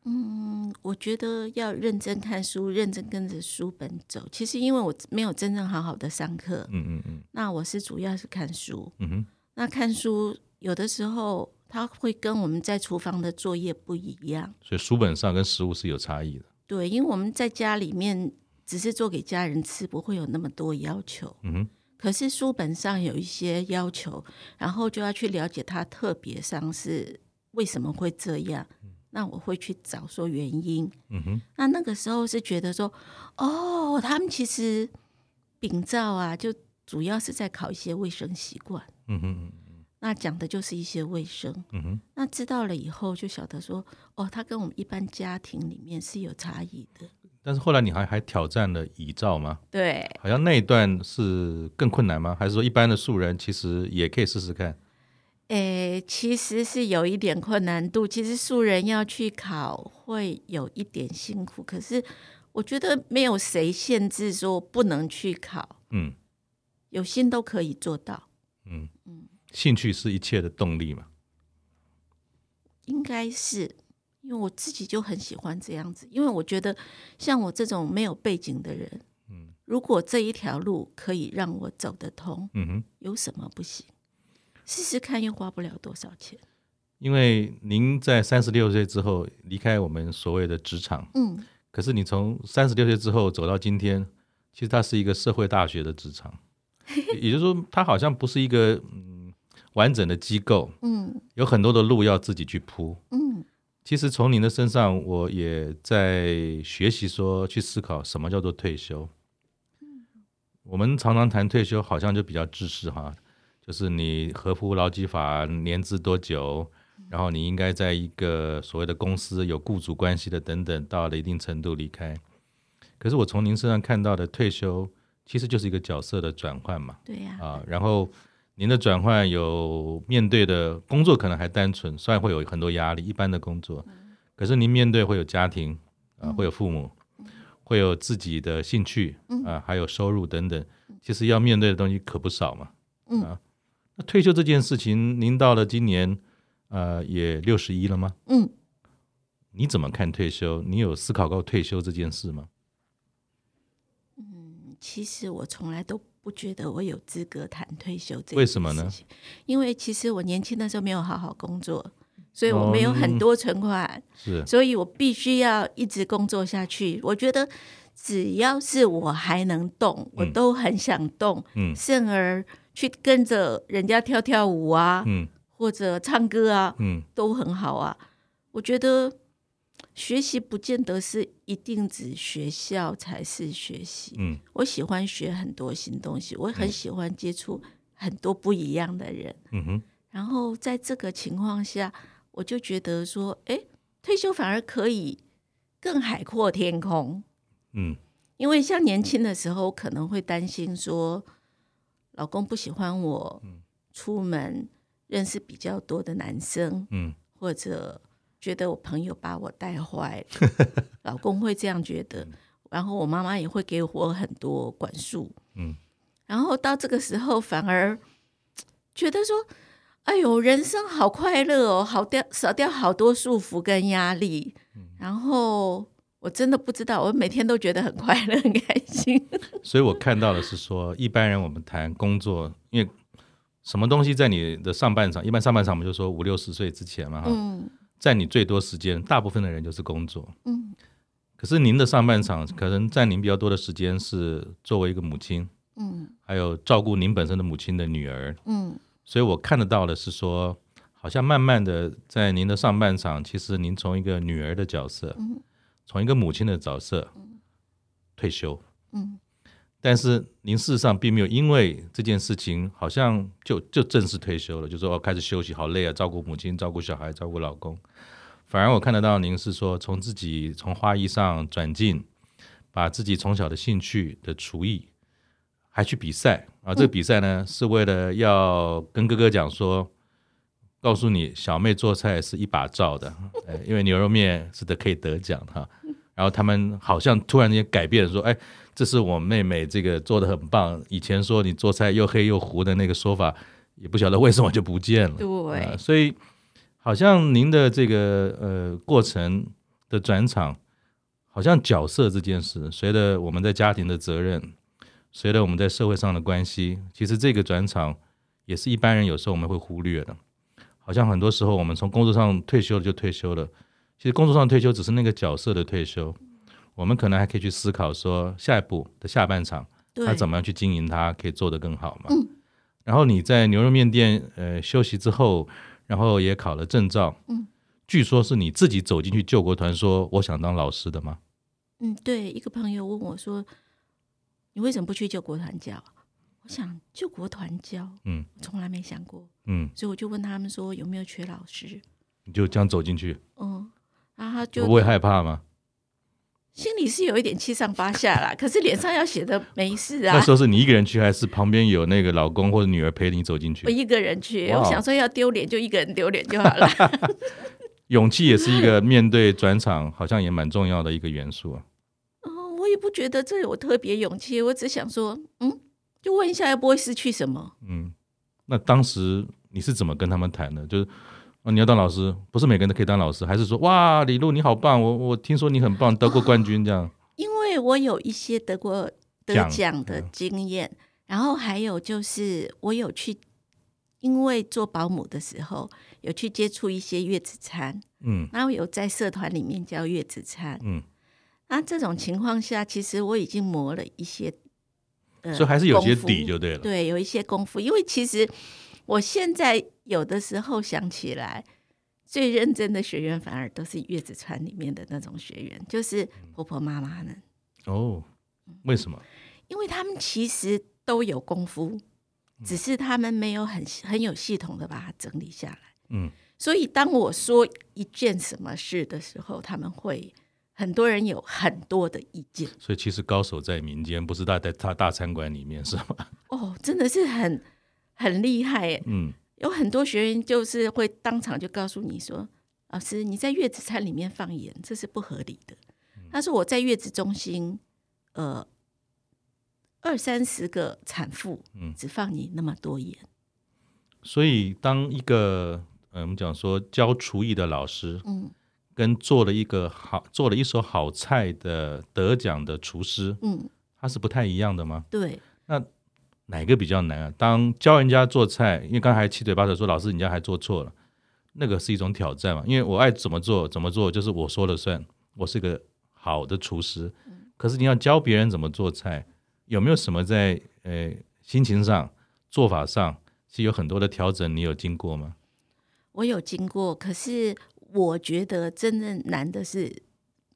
Speaker 2: 嗯，我觉得要认真看书，认真跟着书本走。其实因为我没有真正好好的上课，嗯嗯嗯，那我是主要是看书，嗯哼。那看书有的时候它会跟我们在厨房的作业不一样，
Speaker 1: 所以书本上跟实物是有差异的。
Speaker 2: 对，因为我们在家里面只是做给家人吃，不会有那么多要求，嗯哼。可是书本上有一些要求，然后就要去了解它特别上是为什么会这样。那我会去找说原因。
Speaker 1: 嗯哼，
Speaker 2: 那那个时候是觉得说，哦，他们其实秉照啊，就主要是在考一些卫生习惯。
Speaker 1: 嗯哼，
Speaker 2: 那讲的就是一些卫生。
Speaker 1: 嗯哼，
Speaker 2: 那知道了以后就晓得说，哦，他跟我们一般家庭里面是有差异的。
Speaker 1: 但是后来你还还挑战了遗照吗？
Speaker 2: 对，
Speaker 1: 好像那一段是更困难吗？还是说一般的素人其实也可以试试看？
Speaker 2: 诶，其实是有一点困难度。其实素人要去考会有一点辛苦，可是我觉得没有谁限制说不能去考。
Speaker 1: 嗯，
Speaker 2: 有心都可以做到。
Speaker 1: 嗯嗯，兴趣是一切的动力嘛？
Speaker 2: 应该是。因为我自己就很喜欢这样子，因为我觉得像我这种没有背景的人，
Speaker 1: 嗯，
Speaker 2: 如果这一条路可以让我走得通，
Speaker 1: 嗯哼，
Speaker 2: 有什么不行？试试看，又花不了多少钱。
Speaker 1: 因为您在三十六岁之后离开我们所谓的职场，
Speaker 2: 嗯，
Speaker 1: 可是你从三十六岁之后走到今天，其实它是一个社会大学的职场，[laughs] 也就是说，它好像不是一个嗯完整的机构，
Speaker 2: 嗯，
Speaker 1: 有很多的路要自己去铺，
Speaker 2: 嗯。
Speaker 1: 其实从您的身上，我也在学习说去思考什么叫做退休。我们常常谈退休，好像就比较制式哈，就是你合乎劳基法，年资多久，然后你应该在一个所谓的公司有雇主关系的等等，到了一定程度离开。可是我从您身上看到的退休，其实就是一个角色的转换嘛。
Speaker 2: 对呀。
Speaker 1: 啊，然后。您的转换有面对的工作可能还单纯，虽然会有很多压力，一般的工作，可是您面对会有家庭啊，会有父母，会有自己的兴趣啊，还有收入等等，其实要面对的东西可不少嘛。啊，那退休这件事情，您到了今年呃也六十一了吗？
Speaker 2: 嗯，
Speaker 1: 你怎么看退休？你有思考过退休这件事吗？
Speaker 2: 嗯，其实我从来都。不觉得我有资格谈退休。
Speaker 1: 为什么呢？
Speaker 2: 因为其实我年轻的时候没有好好工作，所以我没有很多存款，
Speaker 1: 是，
Speaker 2: 所以我必须要一直工作下去。我觉得只要是我还能动，我都很想动，
Speaker 1: 嗯，
Speaker 2: 甚而去跟着人家跳跳舞啊，
Speaker 1: 嗯，
Speaker 2: 或者唱歌啊，
Speaker 1: 嗯，
Speaker 2: 都很好啊。我觉得。学习不见得是一定指学校才是学习。
Speaker 1: 嗯，
Speaker 2: 我喜欢学很多新东西，我很喜欢接触很多不一样的人。
Speaker 1: 嗯哼。
Speaker 2: 然后在这个情况下，我就觉得说，哎，退休反而可以更海阔天空。
Speaker 1: 嗯，
Speaker 2: 因为像年轻的时候，可能会担心说，老公不喜欢我出门认识比较多的男生。
Speaker 1: 嗯，
Speaker 2: 或者。觉得我朋友把我带坏，[laughs] 老公会这样觉得，然后我妈妈也会给我很多管束，
Speaker 1: 嗯，
Speaker 2: 然后到这个时候反而觉得说，哎呦，人生好快乐哦，好掉少掉好多束缚跟压力，然后我真的不知道，我每天都觉得很快乐很开心。[laughs]
Speaker 1: 所以我看到的是说，一般人我们谈工作，因为什么东西在你的上半场，一般上半场我们就说五六十岁之前嘛，哈，
Speaker 2: 嗯。
Speaker 1: 占你最多时间，大部分的人就是工作。
Speaker 2: 嗯，
Speaker 1: 可是您的上半场可能占您比较多的时间是作为一个母亲，
Speaker 2: 嗯，
Speaker 1: 还有照顾您本身的母亲的女儿，
Speaker 2: 嗯，
Speaker 1: 所以我看得到的是说，好像慢慢的在您的上半场，其实您从一个女儿的角色，
Speaker 2: 嗯，
Speaker 1: 从一个母亲的角色，退休，
Speaker 2: 嗯。
Speaker 1: 但是您事实上并没有因为这件事情，好像就就正式退休了，就说哦开始休息，好累啊，照顾母亲，照顾小孩，照顾老公。反而我看得到您是说从自己从花艺上转进，把自己从小的兴趣的厨艺，还去比赛啊。这个比赛呢是为了要跟哥哥讲说，告诉你小妹做菜是一把罩的，因为牛肉面是得可以得奖哈。然后他们好像突然间改变说，哎。这是我妹妹这个做的很棒。以前说你做菜又黑又糊的那个说法，也不晓得为什么就不见了。
Speaker 2: 对，
Speaker 1: 呃，所以好像您的这个呃过程的转场，好像角色这件事，随着我们在家庭的责任，随着我们在社会上的关系，其实这个转场也是一般人有时候我们会忽略的。好像很多时候我们从工作上退休了就退休了，其实工作上退休只是那个角色的退休。我们可能还可以去思考说，下一步的下半场，他怎么样去经营它，可以做得更好嘛？
Speaker 2: 嗯。
Speaker 1: 然后你在牛肉面店呃休息之后，然后也考了证照，
Speaker 2: 嗯。
Speaker 1: 据说是你自己走进去救国团，说我想当老师的吗？
Speaker 2: 嗯，对。一个朋友问我说：“你为什么不去救国团教？”我想救国团教，嗯，从来没想过，嗯，所以我就问他们说有没有缺老师？
Speaker 1: 你就这样走进去，
Speaker 2: 嗯，然后他就
Speaker 1: 不会害怕吗？
Speaker 2: 心里是有一点七上八下啦，[laughs] 可是脸上要写的没事啊。
Speaker 1: 那时候是你一个人去，还是旁边有那个老公或者女儿陪你走进去？
Speaker 2: 我一个人去，我想说要丢脸就一个人丢脸就好了。[laughs]
Speaker 1: 勇气也是一个面对转场，好像也蛮重要的一个元素啊。
Speaker 2: 哦，我也不觉得这有特别勇气，我只想说，嗯，就问一下，又不会失去什么。
Speaker 1: 嗯，那当时你是怎么跟他们谈的？就是。哦，你要当老师，不是每个人都可以当老师，还是说，哇，李璐你好棒，我我听说你很棒，得过冠军这样。[laughs]
Speaker 2: 因为我有一些得过得奖的经验，然后还有就是我有去，因为做保姆的时候有去接触一些月子餐，嗯，然后有在社团里面教月子餐，嗯，那这种情况下，其实我已经磨了一些，
Speaker 1: 呃，所以还是有些底就对了，
Speaker 2: 对，有一些功夫，因为其实。我现在有的时候想起来，最认真的学员反而都是月子餐里面的那种学员，就是婆婆妈妈们。
Speaker 1: 哦，为什么？
Speaker 2: 因为他们其实都有功夫，只是他们没有很很有系统的把它整理下来。嗯，所以当我说一件什么事的时候，他们会很多人有很多的意见。
Speaker 1: 所以其实高手在民间，不是在在大大餐馆里面，是吗？[laughs]
Speaker 2: 哦，真的是很。很厉害，嗯，有很多学员就是会当场就告诉你说：“老师，你在月子餐里面放盐，这是不合理的。”他说：“我在月子中心，呃，二三十个产妇，嗯，只放你那么多盐。”
Speaker 1: 所以，当一个呃，我们讲说教厨艺的老师，嗯，跟做了一个好做了一手好菜的得奖的厨师，嗯，他是不太一样的吗？
Speaker 2: 对，
Speaker 1: 那。哪个比较难啊？当教人家做菜，因为刚才七嘴八舌说老师，你家还做错了，那个是一种挑战嘛。因为我爱怎么做怎么做，就是我说了算，我是个好的厨师。可是你要教别人怎么做菜，有没有什么在呃心情上、做法上是有很多的调整？你有经过吗？
Speaker 2: 我有经过，可是我觉得真正难的是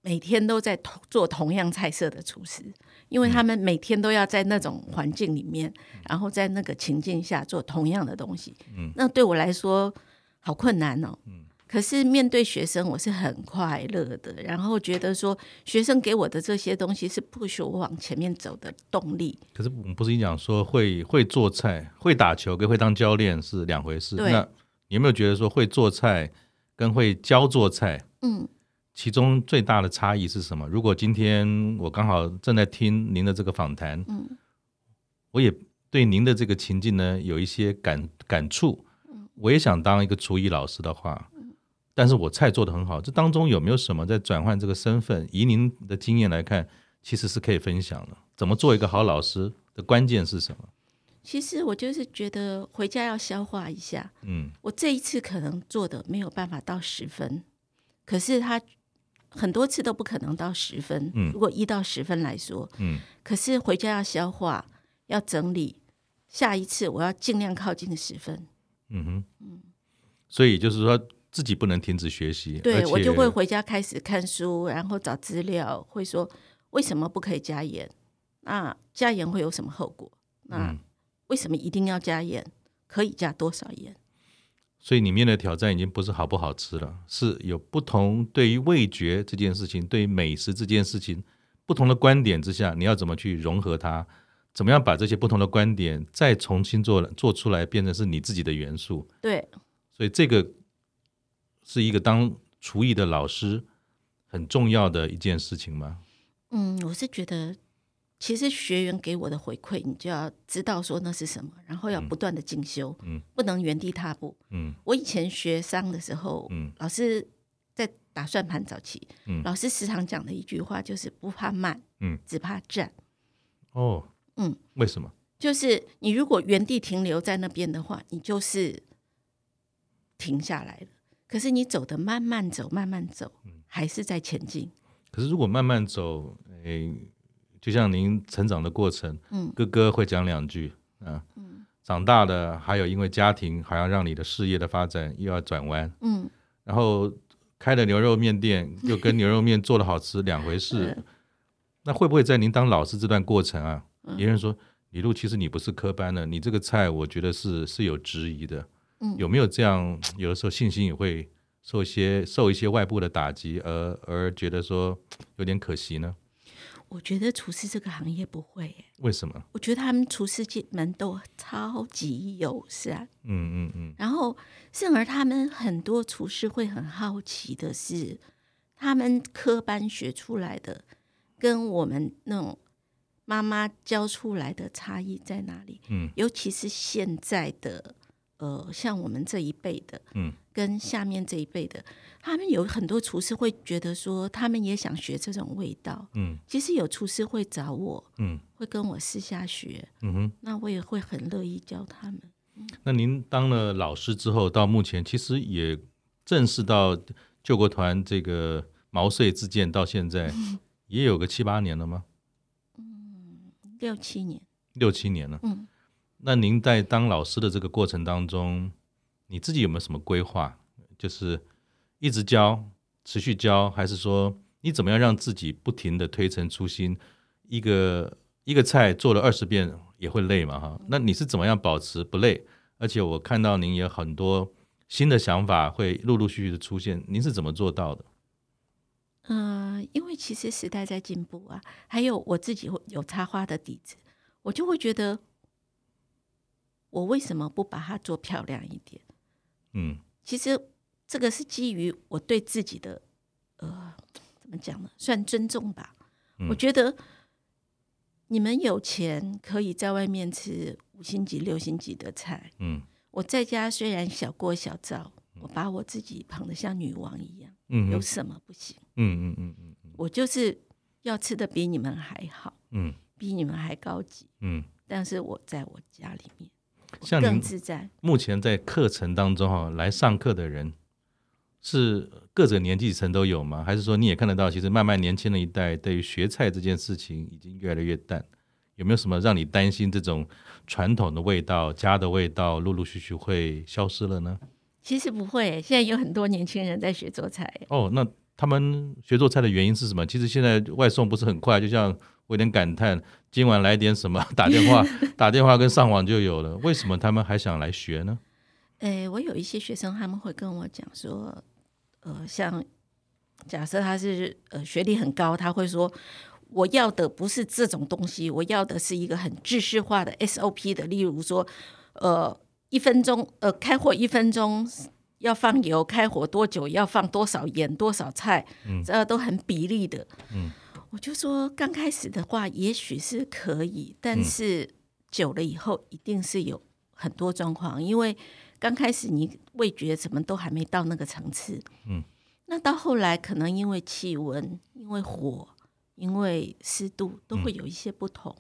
Speaker 2: 每天都在同做同样菜色的厨师。因为他们每天都要在那种环境里面，嗯、然后在那个情境下做同样的东西，嗯、那对我来说好困难哦。嗯、可是面对学生，我是很快乐的，然后觉得说学生给我的这些东西是 push 我往前面走的动力。
Speaker 1: 可是我们不是你讲说会会做菜、会打球跟会当教练是两回事。对那你有没有觉得说会做菜跟会教做菜？嗯。其中最大的差异是什么？如果今天我刚好正在听您的这个访谈，嗯，我也对您的这个情境呢有一些感感触，我也想当一个厨艺老师的话，但是我菜做的很好，这当中有没有什么在转换这个身份？以您的经验来看，其实是可以分享的。怎么做一个好老师的关键是什么？
Speaker 2: 其实我就是觉得回家要消化一下，嗯，我这一次可能做的没有办法到十分，可是他。很多次都不可能到十分，嗯、如果一到十分来说，嗯、可是回家要消化，要整理，下一次我要尽量靠近十分。嗯哼，嗯，
Speaker 1: 所以就是说自己不能停止学
Speaker 2: 习。对，我就会回家开始看书，然后找资料，会说为什么不可以加盐？那加盐会有什么后果？那为什么一定要加盐？可以加多少盐？
Speaker 1: 所以里面的挑战已经不是好不好吃了，是有不同对于味觉这件事情，对于美食这件事情不同的观点之下，你要怎么去融合它？怎么样把这些不同的观点再重新做做出来，变成是你自己的元素？
Speaker 2: 对。
Speaker 1: 所以这个是一个当厨艺的老师很重要的一件事情吗？
Speaker 2: 嗯，我是觉得。其实学员给我的回馈，你就要知道说那是什么，然后要不断的进修，嗯，不能原地踏步。嗯，我以前学商的时候，嗯，老师在打算盘早期，嗯，老师时常讲的一句话就是不怕慢，嗯，只怕站。
Speaker 1: 哦，嗯，为什么？
Speaker 2: 就是你如果原地停留在那边的话，你就是停下来了。可是你走的慢慢走，慢慢走，还是在前进。
Speaker 1: 可是如果慢慢走，诶。就像您成长的过程，嗯，哥哥会讲两句，啊，嗯，长大的还有因为家庭好像让你的事业的发展又要转弯，嗯，然后开了牛肉面店，又跟牛肉面做的好吃两回事。那会不会在您当老师这段过程啊，别人说李璐，其实你不是科班的，你这个菜我觉得是是有质疑的。嗯有没有这样？有的时候信心也会受一些受一些外部的打击，而而觉得说有点可惜呢？
Speaker 2: 我觉得厨师这个行业不会，
Speaker 1: 为什么？
Speaker 2: 我觉得他们厨师们都超级友善，嗯嗯嗯。然后，甚而他们很多厨师会很好奇的是，他们科班学出来的跟我们那种妈妈教出来的差异在哪里？嗯，尤其是现在的。呃，像我们这一辈的，嗯，跟下面这一辈的，他们有很多厨师会觉得说，他们也想学这种味道，嗯，其实有厨师会找我，嗯，会跟我私下学，嗯哼，那我也会很乐意教他们。
Speaker 1: 那您当了老师之后，到目前其实也正式到救国团这个毛遂自荐到现在，嗯，也有个七八年了吗？
Speaker 2: 嗯，六七年，
Speaker 1: 六七年了，嗯。那您在当老师的这个过程当中，你自己有没有什么规划？就是一直教，持续教，还是说你怎么样让自己不停地推陈出新？一个一个菜做了二十遍也会累嘛？哈，那你是怎么样保持不累？而且我看到您有很多新的想法会陆陆续续的出现，您是怎么做到的？
Speaker 2: 嗯、呃，因为其实时代在进步啊，还有我自己会有插花的底子，我就会觉得。我为什么不把它做漂亮一点？嗯，其实这个是基于我对自己的，呃，怎么讲呢？算尊重吧。嗯。我觉得你们有钱可以在外面吃五星级、六星级的菜。嗯，我在家虽然小锅小灶，我把我自己捧得像女王一样。嗯，有什么不行？嗯嗯嗯嗯，我就是要吃的比你们还好。嗯，比你们还高级。嗯，但是我在我家里面。
Speaker 1: 像您目前在课程当中哈，来上课的人是各个年纪层都有吗？还是说你也看得到，其实慢慢年轻的一代对于学菜这件事情已经越来越淡？有没有什么让你担心这种传统的味道、家的味道陆陆续续会消失了呢？
Speaker 2: 其实不会，现在有很多年轻人在学做菜。
Speaker 1: 哦，那他们学做菜的原因是什么？其实现在外送不是很快，就像。我有点感叹，今晚来点什么？[laughs] 打电话，[laughs] 打电话跟上网就有了。为什么他们还想来学呢？
Speaker 2: 诶，我有一些学生，他们会跟我讲说，呃，像假设他是呃学历很高，他会说，我要的不是这种东西，我要的是一个很制式化的 SOP 的，例如说，呃，一分钟，呃，开火一分钟要放油，开火多久要放多少盐，多少菜，嗯，这都很比例的，嗯。我就说，刚开始的话，也许是可以，但是久了以后，一定是有很多状况。因为刚开始你味觉什么都还没到那个层次，嗯，那到后来可能因为气温、因为火、因为湿度都会有一些不同，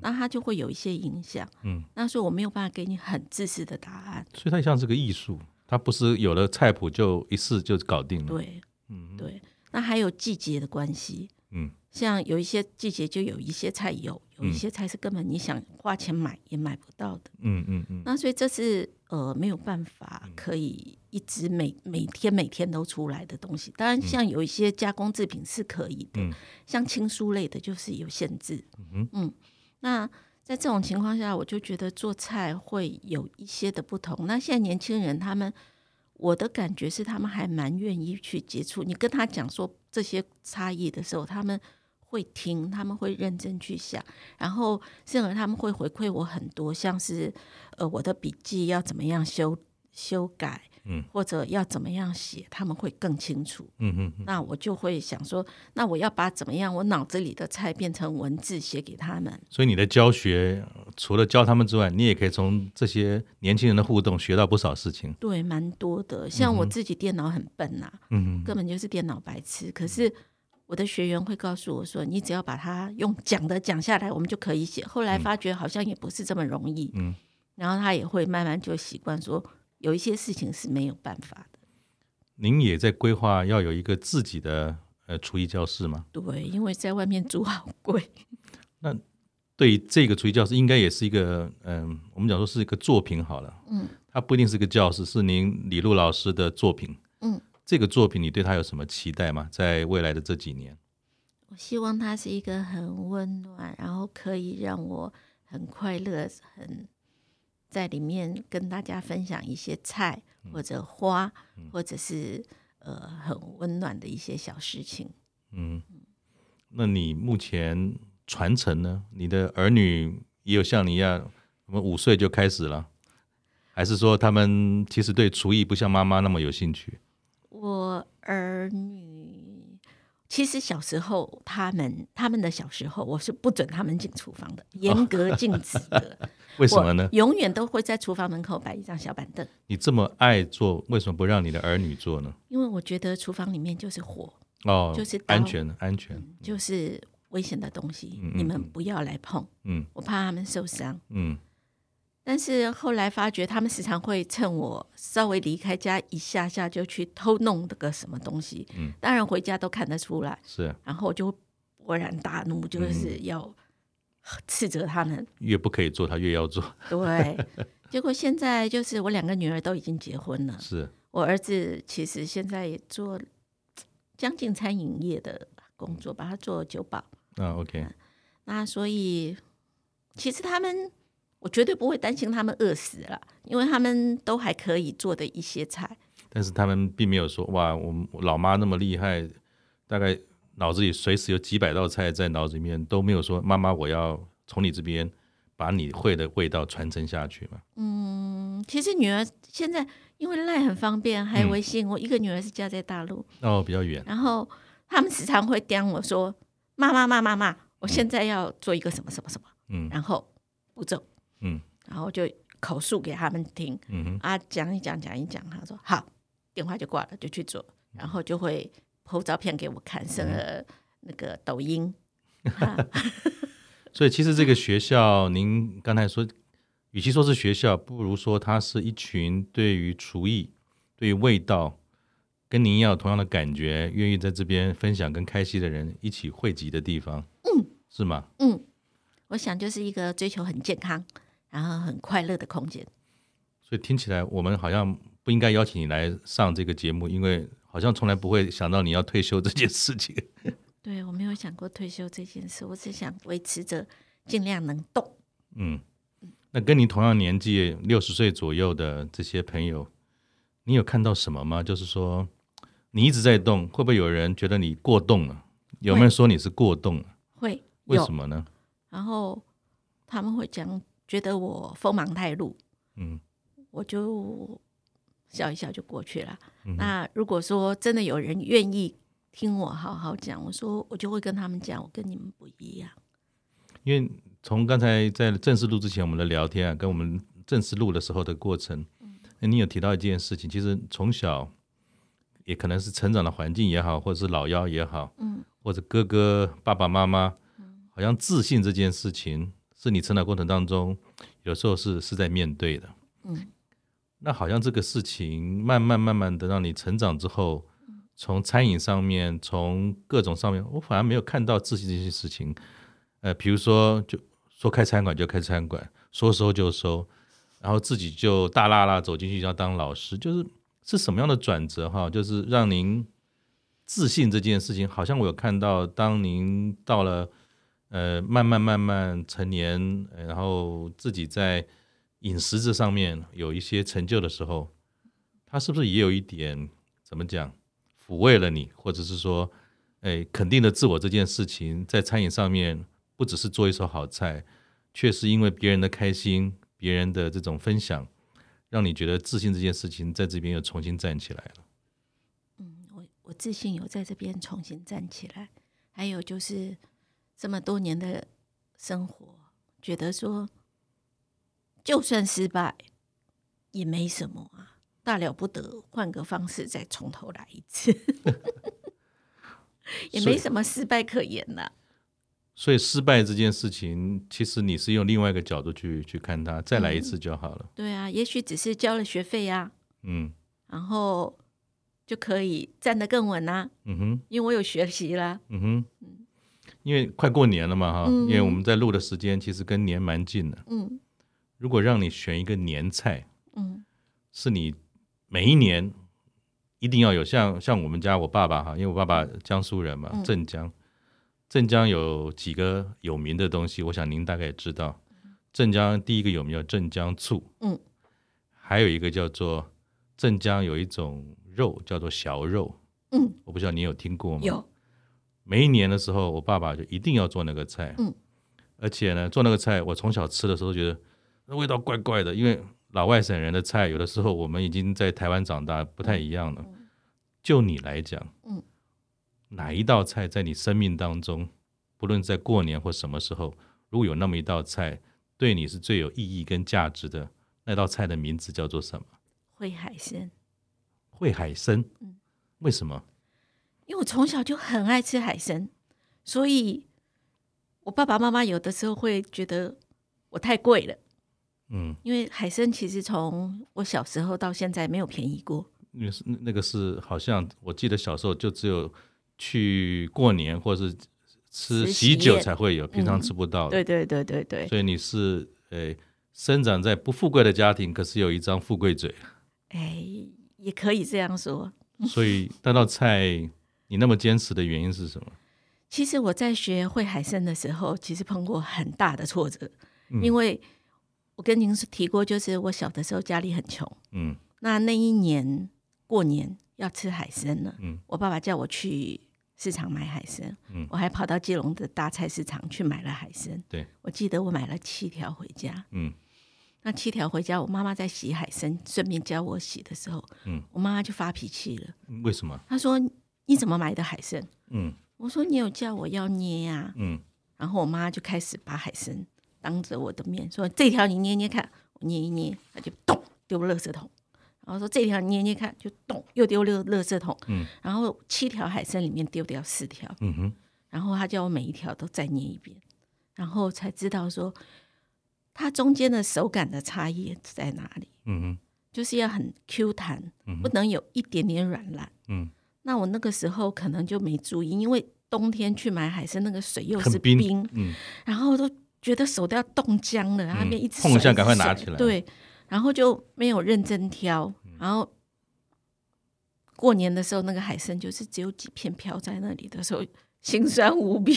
Speaker 2: 那它就会有一些影响，嗯，那所以我没有办法给你很自私的答案。
Speaker 1: 所以它像是个艺术，它不是有了菜谱就一试就搞定了。
Speaker 2: 对，嗯，对。那还有季节的关系，嗯。像有一些季节就有一些菜有，有一些菜是根本你想花钱买也买不到的。嗯嗯嗯。那所以这是呃没有办法可以一直每每天每天都出来的东西。当然，像有一些加工制品是可以的，像青蔬类的就是有限制。嗯嗯。那在这种情况下，我就觉得做菜会有一些的不同。那现在年轻人他们，我的感觉是他们还蛮愿意去接触。你跟他讲说这些差异的时候，他们。会听，他们会认真去想，然后甚至他们会回馈我很多，像是呃我的笔记要怎么样修修改，嗯，或者要怎么样写，他们会更清楚，嗯嗯，那我就会想说，那我要把怎么样我脑子里的菜变成文字写给他们。
Speaker 1: 所以你的教学除了教他们之外，你也可以从这些年轻人的互动学到不少事情。
Speaker 2: 对，蛮多的。像我自己电脑很笨呐、啊，嗯，根本就是电脑白痴，可是。我的学员会告诉我说：“你只要把它用讲的讲下来，我们就可以写。”后来发觉好像也不是这么容易，嗯，然后他也会慢慢就习惯说，有一些事情是没有办法的。
Speaker 1: 您也在规划要有一个自己的呃厨艺教室吗？
Speaker 2: 对，因为在外面租好贵。[laughs]
Speaker 1: 那对这个厨艺教室，应该也是一个嗯、呃，我们讲说是一个作品好了，嗯，它不一定是个教室，是您李璐老师的作品，嗯。这个作品，你对他有什么期待吗？在未来的这几年，
Speaker 2: 我希望它是一个很温暖，然后可以让我很快乐，很在里面跟大家分享一些菜或者花，嗯、或者是呃很温暖的一些小事情。
Speaker 1: 嗯，那你目前传承呢？你的儿女也有像你一样，我们五岁就开始了，还是说他们其实对厨艺不像妈妈那么有兴趣？
Speaker 2: 我儿女。其实小时候，他们他们的小时候，我是不准他们进厨房的，[laughs] 严格禁止的。哦、
Speaker 1: 为什么呢？
Speaker 2: 永远都会在厨房门口摆一张小板凳。
Speaker 1: 你这么爱做，为什么不让你的儿女做呢？
Speaker 2: 因为我觉得厨房里面就是火
Speaker 1: 哦，
Speaker 2: 就是
Speaker 1: 安全安全，
Speaker 2: 就是危险的东西，嗯、你们不要来碰。嗯，我怕他们受伤。嗯。但是后来发觉，他们时常会趁我稍微离开家一下下，就去偷弄那个什么东西。嗯，当然回家都看得出来。
Speaker 1: 是，
Speaker 2: 然后我就勃然大怒，就是要斥责他们。
Speaker 1: 越不可以做，他越要做。
Speaker 2: 对，结果现在就是我两个女儿都已经结婚了。
Speaker 1: 是，
Speaker 2: 我儿子其实现在也做将近餐饮业的工作，把他做酒保。
Speaker 1: 啊，OK。
Speaker 2: 那所以其实他们。我绝对不会担心他们饿死了，因为他们都还可以做的一些菜。
Speaker 1: 但是他们并没有说哇，我们老妈那么厉害，大概脑子里随时有几百道菜在脑子里面，都没有说妈妈，我要从你这边把你会的味道传承下去嘛。
Speaker 2: 嗯，其实女儿现在因为赖很方便，还有微信，嗯、我一个女儿是家在大陆，
Speaker 1: 哦，比较远。
Speaker 2: 然后他们时常会刁我说：“妈妈妈妈妈，我现在要做一个什么什么什么。”嗯，然后步骤。嗯，然后就口述给他们听，嗯哼啊，讲一讲，讲一讲，他说好，电话就挂了，就去做，然后就会 po 照片给我看，上了那个抖音。[laughs] [laughs]
Speaker 1: 所以其实这个学校，您刚才说，与其说是学校，不如说它是一群对于厨艺、对于味道跟您要有同样的感觉，愿意在这边分享跟开心的人一起汇集的地方。嗯，是吗？
Speaker 2: 嗯，我想就是一个追求很健康。然后很快乐的空间，
Speaker 1: 所以听起来我们好像不应该邀请你来上这个节目，因为好像从来不会想到你要退休这件事情。[laughs]
Speaker 2: 对，我没有想过退休这件事，我只想维持着尽量能动。
Speaker 1: 嗯，那跟你同样年纪六十岁左右的这些朋友，你有看到什么吗？就是说你一直在动，会不会有人觉得你过动了？有没有说你是过动了？
Speaker 2: 会，
Speaker 1: 为什么呢？
Speaker 2: 然后他们会讲。觉得我锋芒太露，嗯，我就笑一笑就过去了。嗯、那如果说真的有人愿意听我好好讲，我说我就会跟他们讲，我跟你们不一样。
Speaker 1: 因为从刚才在正式录之前我们的聊天啊，跟我们正式录的时候的过程，嗯、你有提到一件事情，其实从小也可能是成长的环境也好，或者是老幺也好，嗯，或者哥哥爸爸妈妈，好像自信这件事情。是你成长过程当中，有时候是是在面对的，嗯，那好像这个事情慢慢慢慢的让你成长之后，从餐饮上面，从各种上面，我反而没有看到自信这些事情，呃，比如说就说开餐馆就开餐馆，说收就收，然后自己就大剌剌走进去要当老师，就是是什么样的转折哈？就是让您自信这件事情，好像我有看到，当您到了。呃，慢慢慢慢成年，然后自己在饮食这上面有一些成就的时候，他是不是也有一点怎么讲抚慰了你，或者是说，哎，肯定的自我这件事情，在餐饮上面不只是做一手好菜，却是因为别人的开心、别人的这种分享，让你觉得自信这件事情在这边又重新站起来了。
Speaker 2: 嗯，我我自信有在这边重新站起来，还有就是。这么多年的生活，觉得说，就算失败也没什么啊，大了不得，换个方式再从头来一次，[laughs] 也没什么失败可言了。
Speaker 1: 所以失败这件事情，其实你是用另外一个角度去去看它，再来一次就好了。
Speaker 2: 嗯，对啊，也许只是交了学费啊，嗯，然后就可以站得更稳啊。嗯哼，因为我有学习啦。嗯哼。
Speaker 1: 因为快过年了嘛，哈、嗯，因为我们在录的时间其实跟年蛮近的。嗯，如果让你选一个年菜，嗯，是你每一年一定要有像像我们家我爸爸哈，因为我爸爸江苏人嘛，镇江，镇江有几个有名的东西，我想您大概也知道。镇江第一个有名叫镇江醋，嗯，还有一个叫做镇江有一种肉叫做小肉，嗯，我不知道你有听过吗？
Speaker 2: 有。
Speaker 1: 每一年的时候，我爸爸就一定要做那个菜，嗯，而且呢，做那个菜，我从小吃的时候觉得那味道怪怪的，因为老外省人的菜，有的时候我们已经在台湾长大，不太一样了。就你来讲，嗯，哪一道菜在你生命当中，不论在过年或什么时候，如果有那么一道菜。对你是最有意义跟价值的那道菜的名字叫做什么？
Speaker 2: 烩海参。
Speaker 1: 烩海参，嗯，为什么？
Speaker 2: 因为我从小就很爱吃海参，所以我爸爸妈妈有的时候会觉得我太贵了，嗯，因为海参其实从我小时候到现在没有便宜过。
Speaker 1: 因为是那个是好像我记得小时候就只有去过年或是。吃喜酒才会有，平常吃不到。
Speaker 2: 对对对对对。
Speaker 1: 所以你是诶、欸，生长在不富贵的家庭，可是有一张富贵嘴。
Speaker 2: 哎，也可以这样说。
Speaker 1: 所以那道菜你那么坚持的原因是什么？
Speaker 2: 其实我在学会海参的时候，其实碰过很大的挫折，嗯、因为我跟您提过，就是我小的时候家里很穷。嗯。那那一年过年要吃海参了，嗯，我爸爸叫我去。市场买海参，嗯，我还跑到基隆的大菜市场去买了海参。
Speaker 1: 对，
Speaker 2: 我记得我买了七条回家，嗯，那七条回家，我妈妈在洗海参，顺便教我洗的时候，嗯，我妈妈就发脾气了。
Speaker 1: 为什么？
Speaker 2: 她说：“你怎么买的海参？”嗯，我说：“你有叫我要捏呀。”嗯，然后我妈就开始把海参当着我的面说：“这条你捏捏看。”我捏一捏，她就咚丢垃圾桶。然后说，这条捏捏看，就咚，又丢了垃圾桶。嗯，然后七条海参里面丢掉四条。嗯哼，然后他叫我每一条都再捏一遍，然后才知道说它中间的手感的差异在哪里。嗯哼，就是要很 Q 弹，不能有一点点软烂。嗯，那我那个时候可能就没注意，因为冬天去买海参，那个水又是冰，嗯，然后都觉得手都要冻僵了，然后那边一直
Speaker 1: 碰一下，赶快拿起来。
Speaker 2: 对。然后就没有认真挑，然后过年的时候，那个海参就是只有几片飘在那里的时候，心酸无比。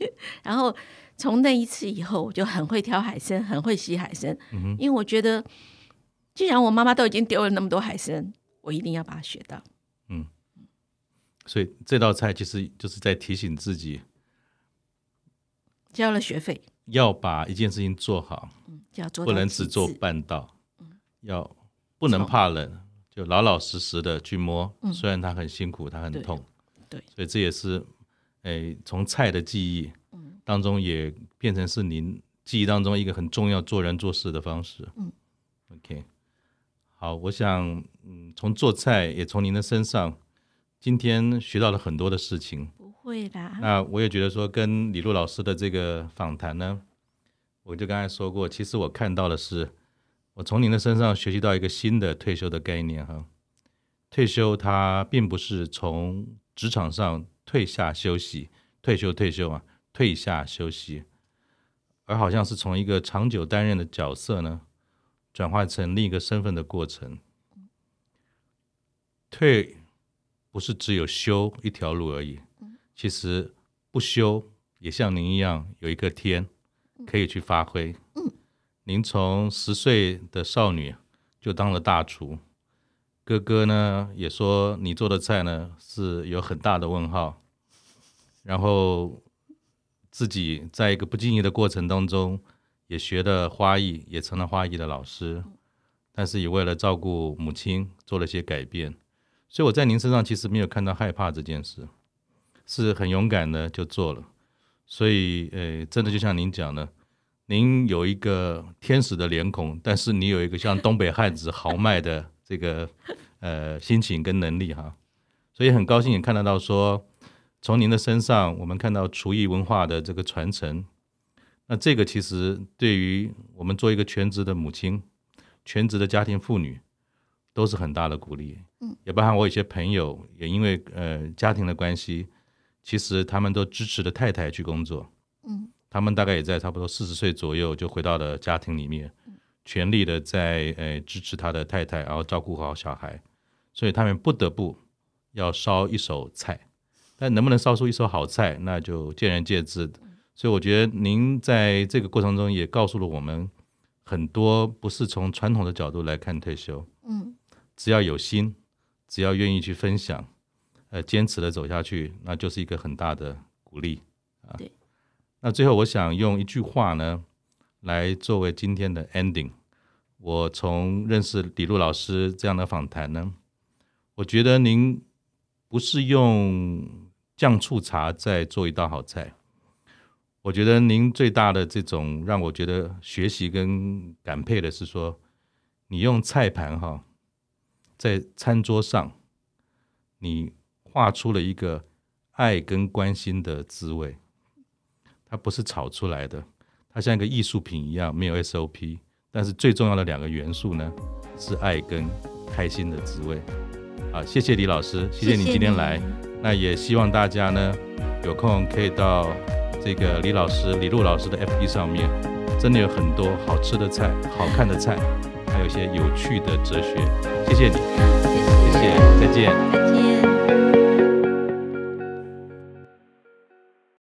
Speaker 2: [laughs] 然后从那一次以后，我就很会挑海参，很会洗海参。嗯、因为我觉得，既然我妈妈都已经丢了那么多海参，我一定要把它学到。嗯，
Speaker 1: 所以这道菜其实就是在提醒自己，
Speaker 2: 交了学费，
Speaker 1: 要把一件事情做好，
Speaker 2: 嗯、做
Speaker 1: 不能只做半道。嗯要不能怕冷，就老老实实的去摸。嗯、虽然它很辛苦，它很痛，
Speaker 2: 对，对，
Speaker 1: 所以这也是，诶、欸，从菜的记忆当中也变成是您记忆当中一个很重要做人做事的方式。嗯，OK，好，我想，嗯，从做菜也从您的身上，今天学到了很多的事情。
Speaker 2: 不会啦。
Speaker 1: 那我也觉得说，跟李璐老师的这个访谈呢，我就刚才说过，其实我看到的是。我从您的身上学习到一个新的退休的概念哈，退休它并不是从职场上退下休息，退休退休啊，退下休息，而好像是从一个长久担任的角色呢，转换成另一个身份的过程。退不是只有修一条路而已，其实不修也像您一样有一个天可以去发挥。您从十岁的少女就当了大厨，哥哥呢也说你做的菜呢是有很大的问号，然后自己在一个不经意的过程当中也学的花艺，也成了花艺的老师，但是也为了照顾母亲做了些改变，所以我在您身上其实没有看到害怕这件事，是很勇敢的就做了，所以诶，真的就像您讲的。您有一个天使的脸孔，但是你有一个像东北汉子豪迈的这个呃心情跟能力哈，所以很高兴也看得到说，从您的身上我们看到厨艺文化的这个传承，那这个其实对于我们做一个全职的母亲、全职的家庭妇女都是很大的鼓励。嗯，也包含我有些朋友也因为呃家庭的关系，其实他们都支持着太太去工作。嗯。他们大概也在差不多四十岁左右就回到了家庭里面，全力的在呃支持他的太太，然后照顾好小孩，所以他们不得不要烧一手菜，但能不能烧出一手好菜，那就见仁见智。所以我觉得您在这个过程中也告诉了我们很多，不是从传统的角度来看退休。嗯，只要有心，只要愿意去分享，呃，坚持的走下去，那就是一个很大的鼓励啊。对。那最后我想用一句话呢，来作为今天的 ending。我从认识李璐老师这样的访谈呢，我觉得您不是用酱醋茶在做一道好菜。我觉得您最大的这种让我觉得学习跟感佩的是说，你用菜盘哈，在餐桌上，你画出了一个爱跟关心的滋味。它不是炒出来的，它像一个艺术品一样，没有 SOP。但是最重要的两个元素呢，是爱跟开心的滋味。好，谢谢李老师，谢谢你今天来。那也希望大家呢，有空可以到。这个李老师、李璐老师的 FB 上面，真的有很多好吃的菜、好看的菜，还有一些有趣的哲学。谢谢你，谢谢，再见。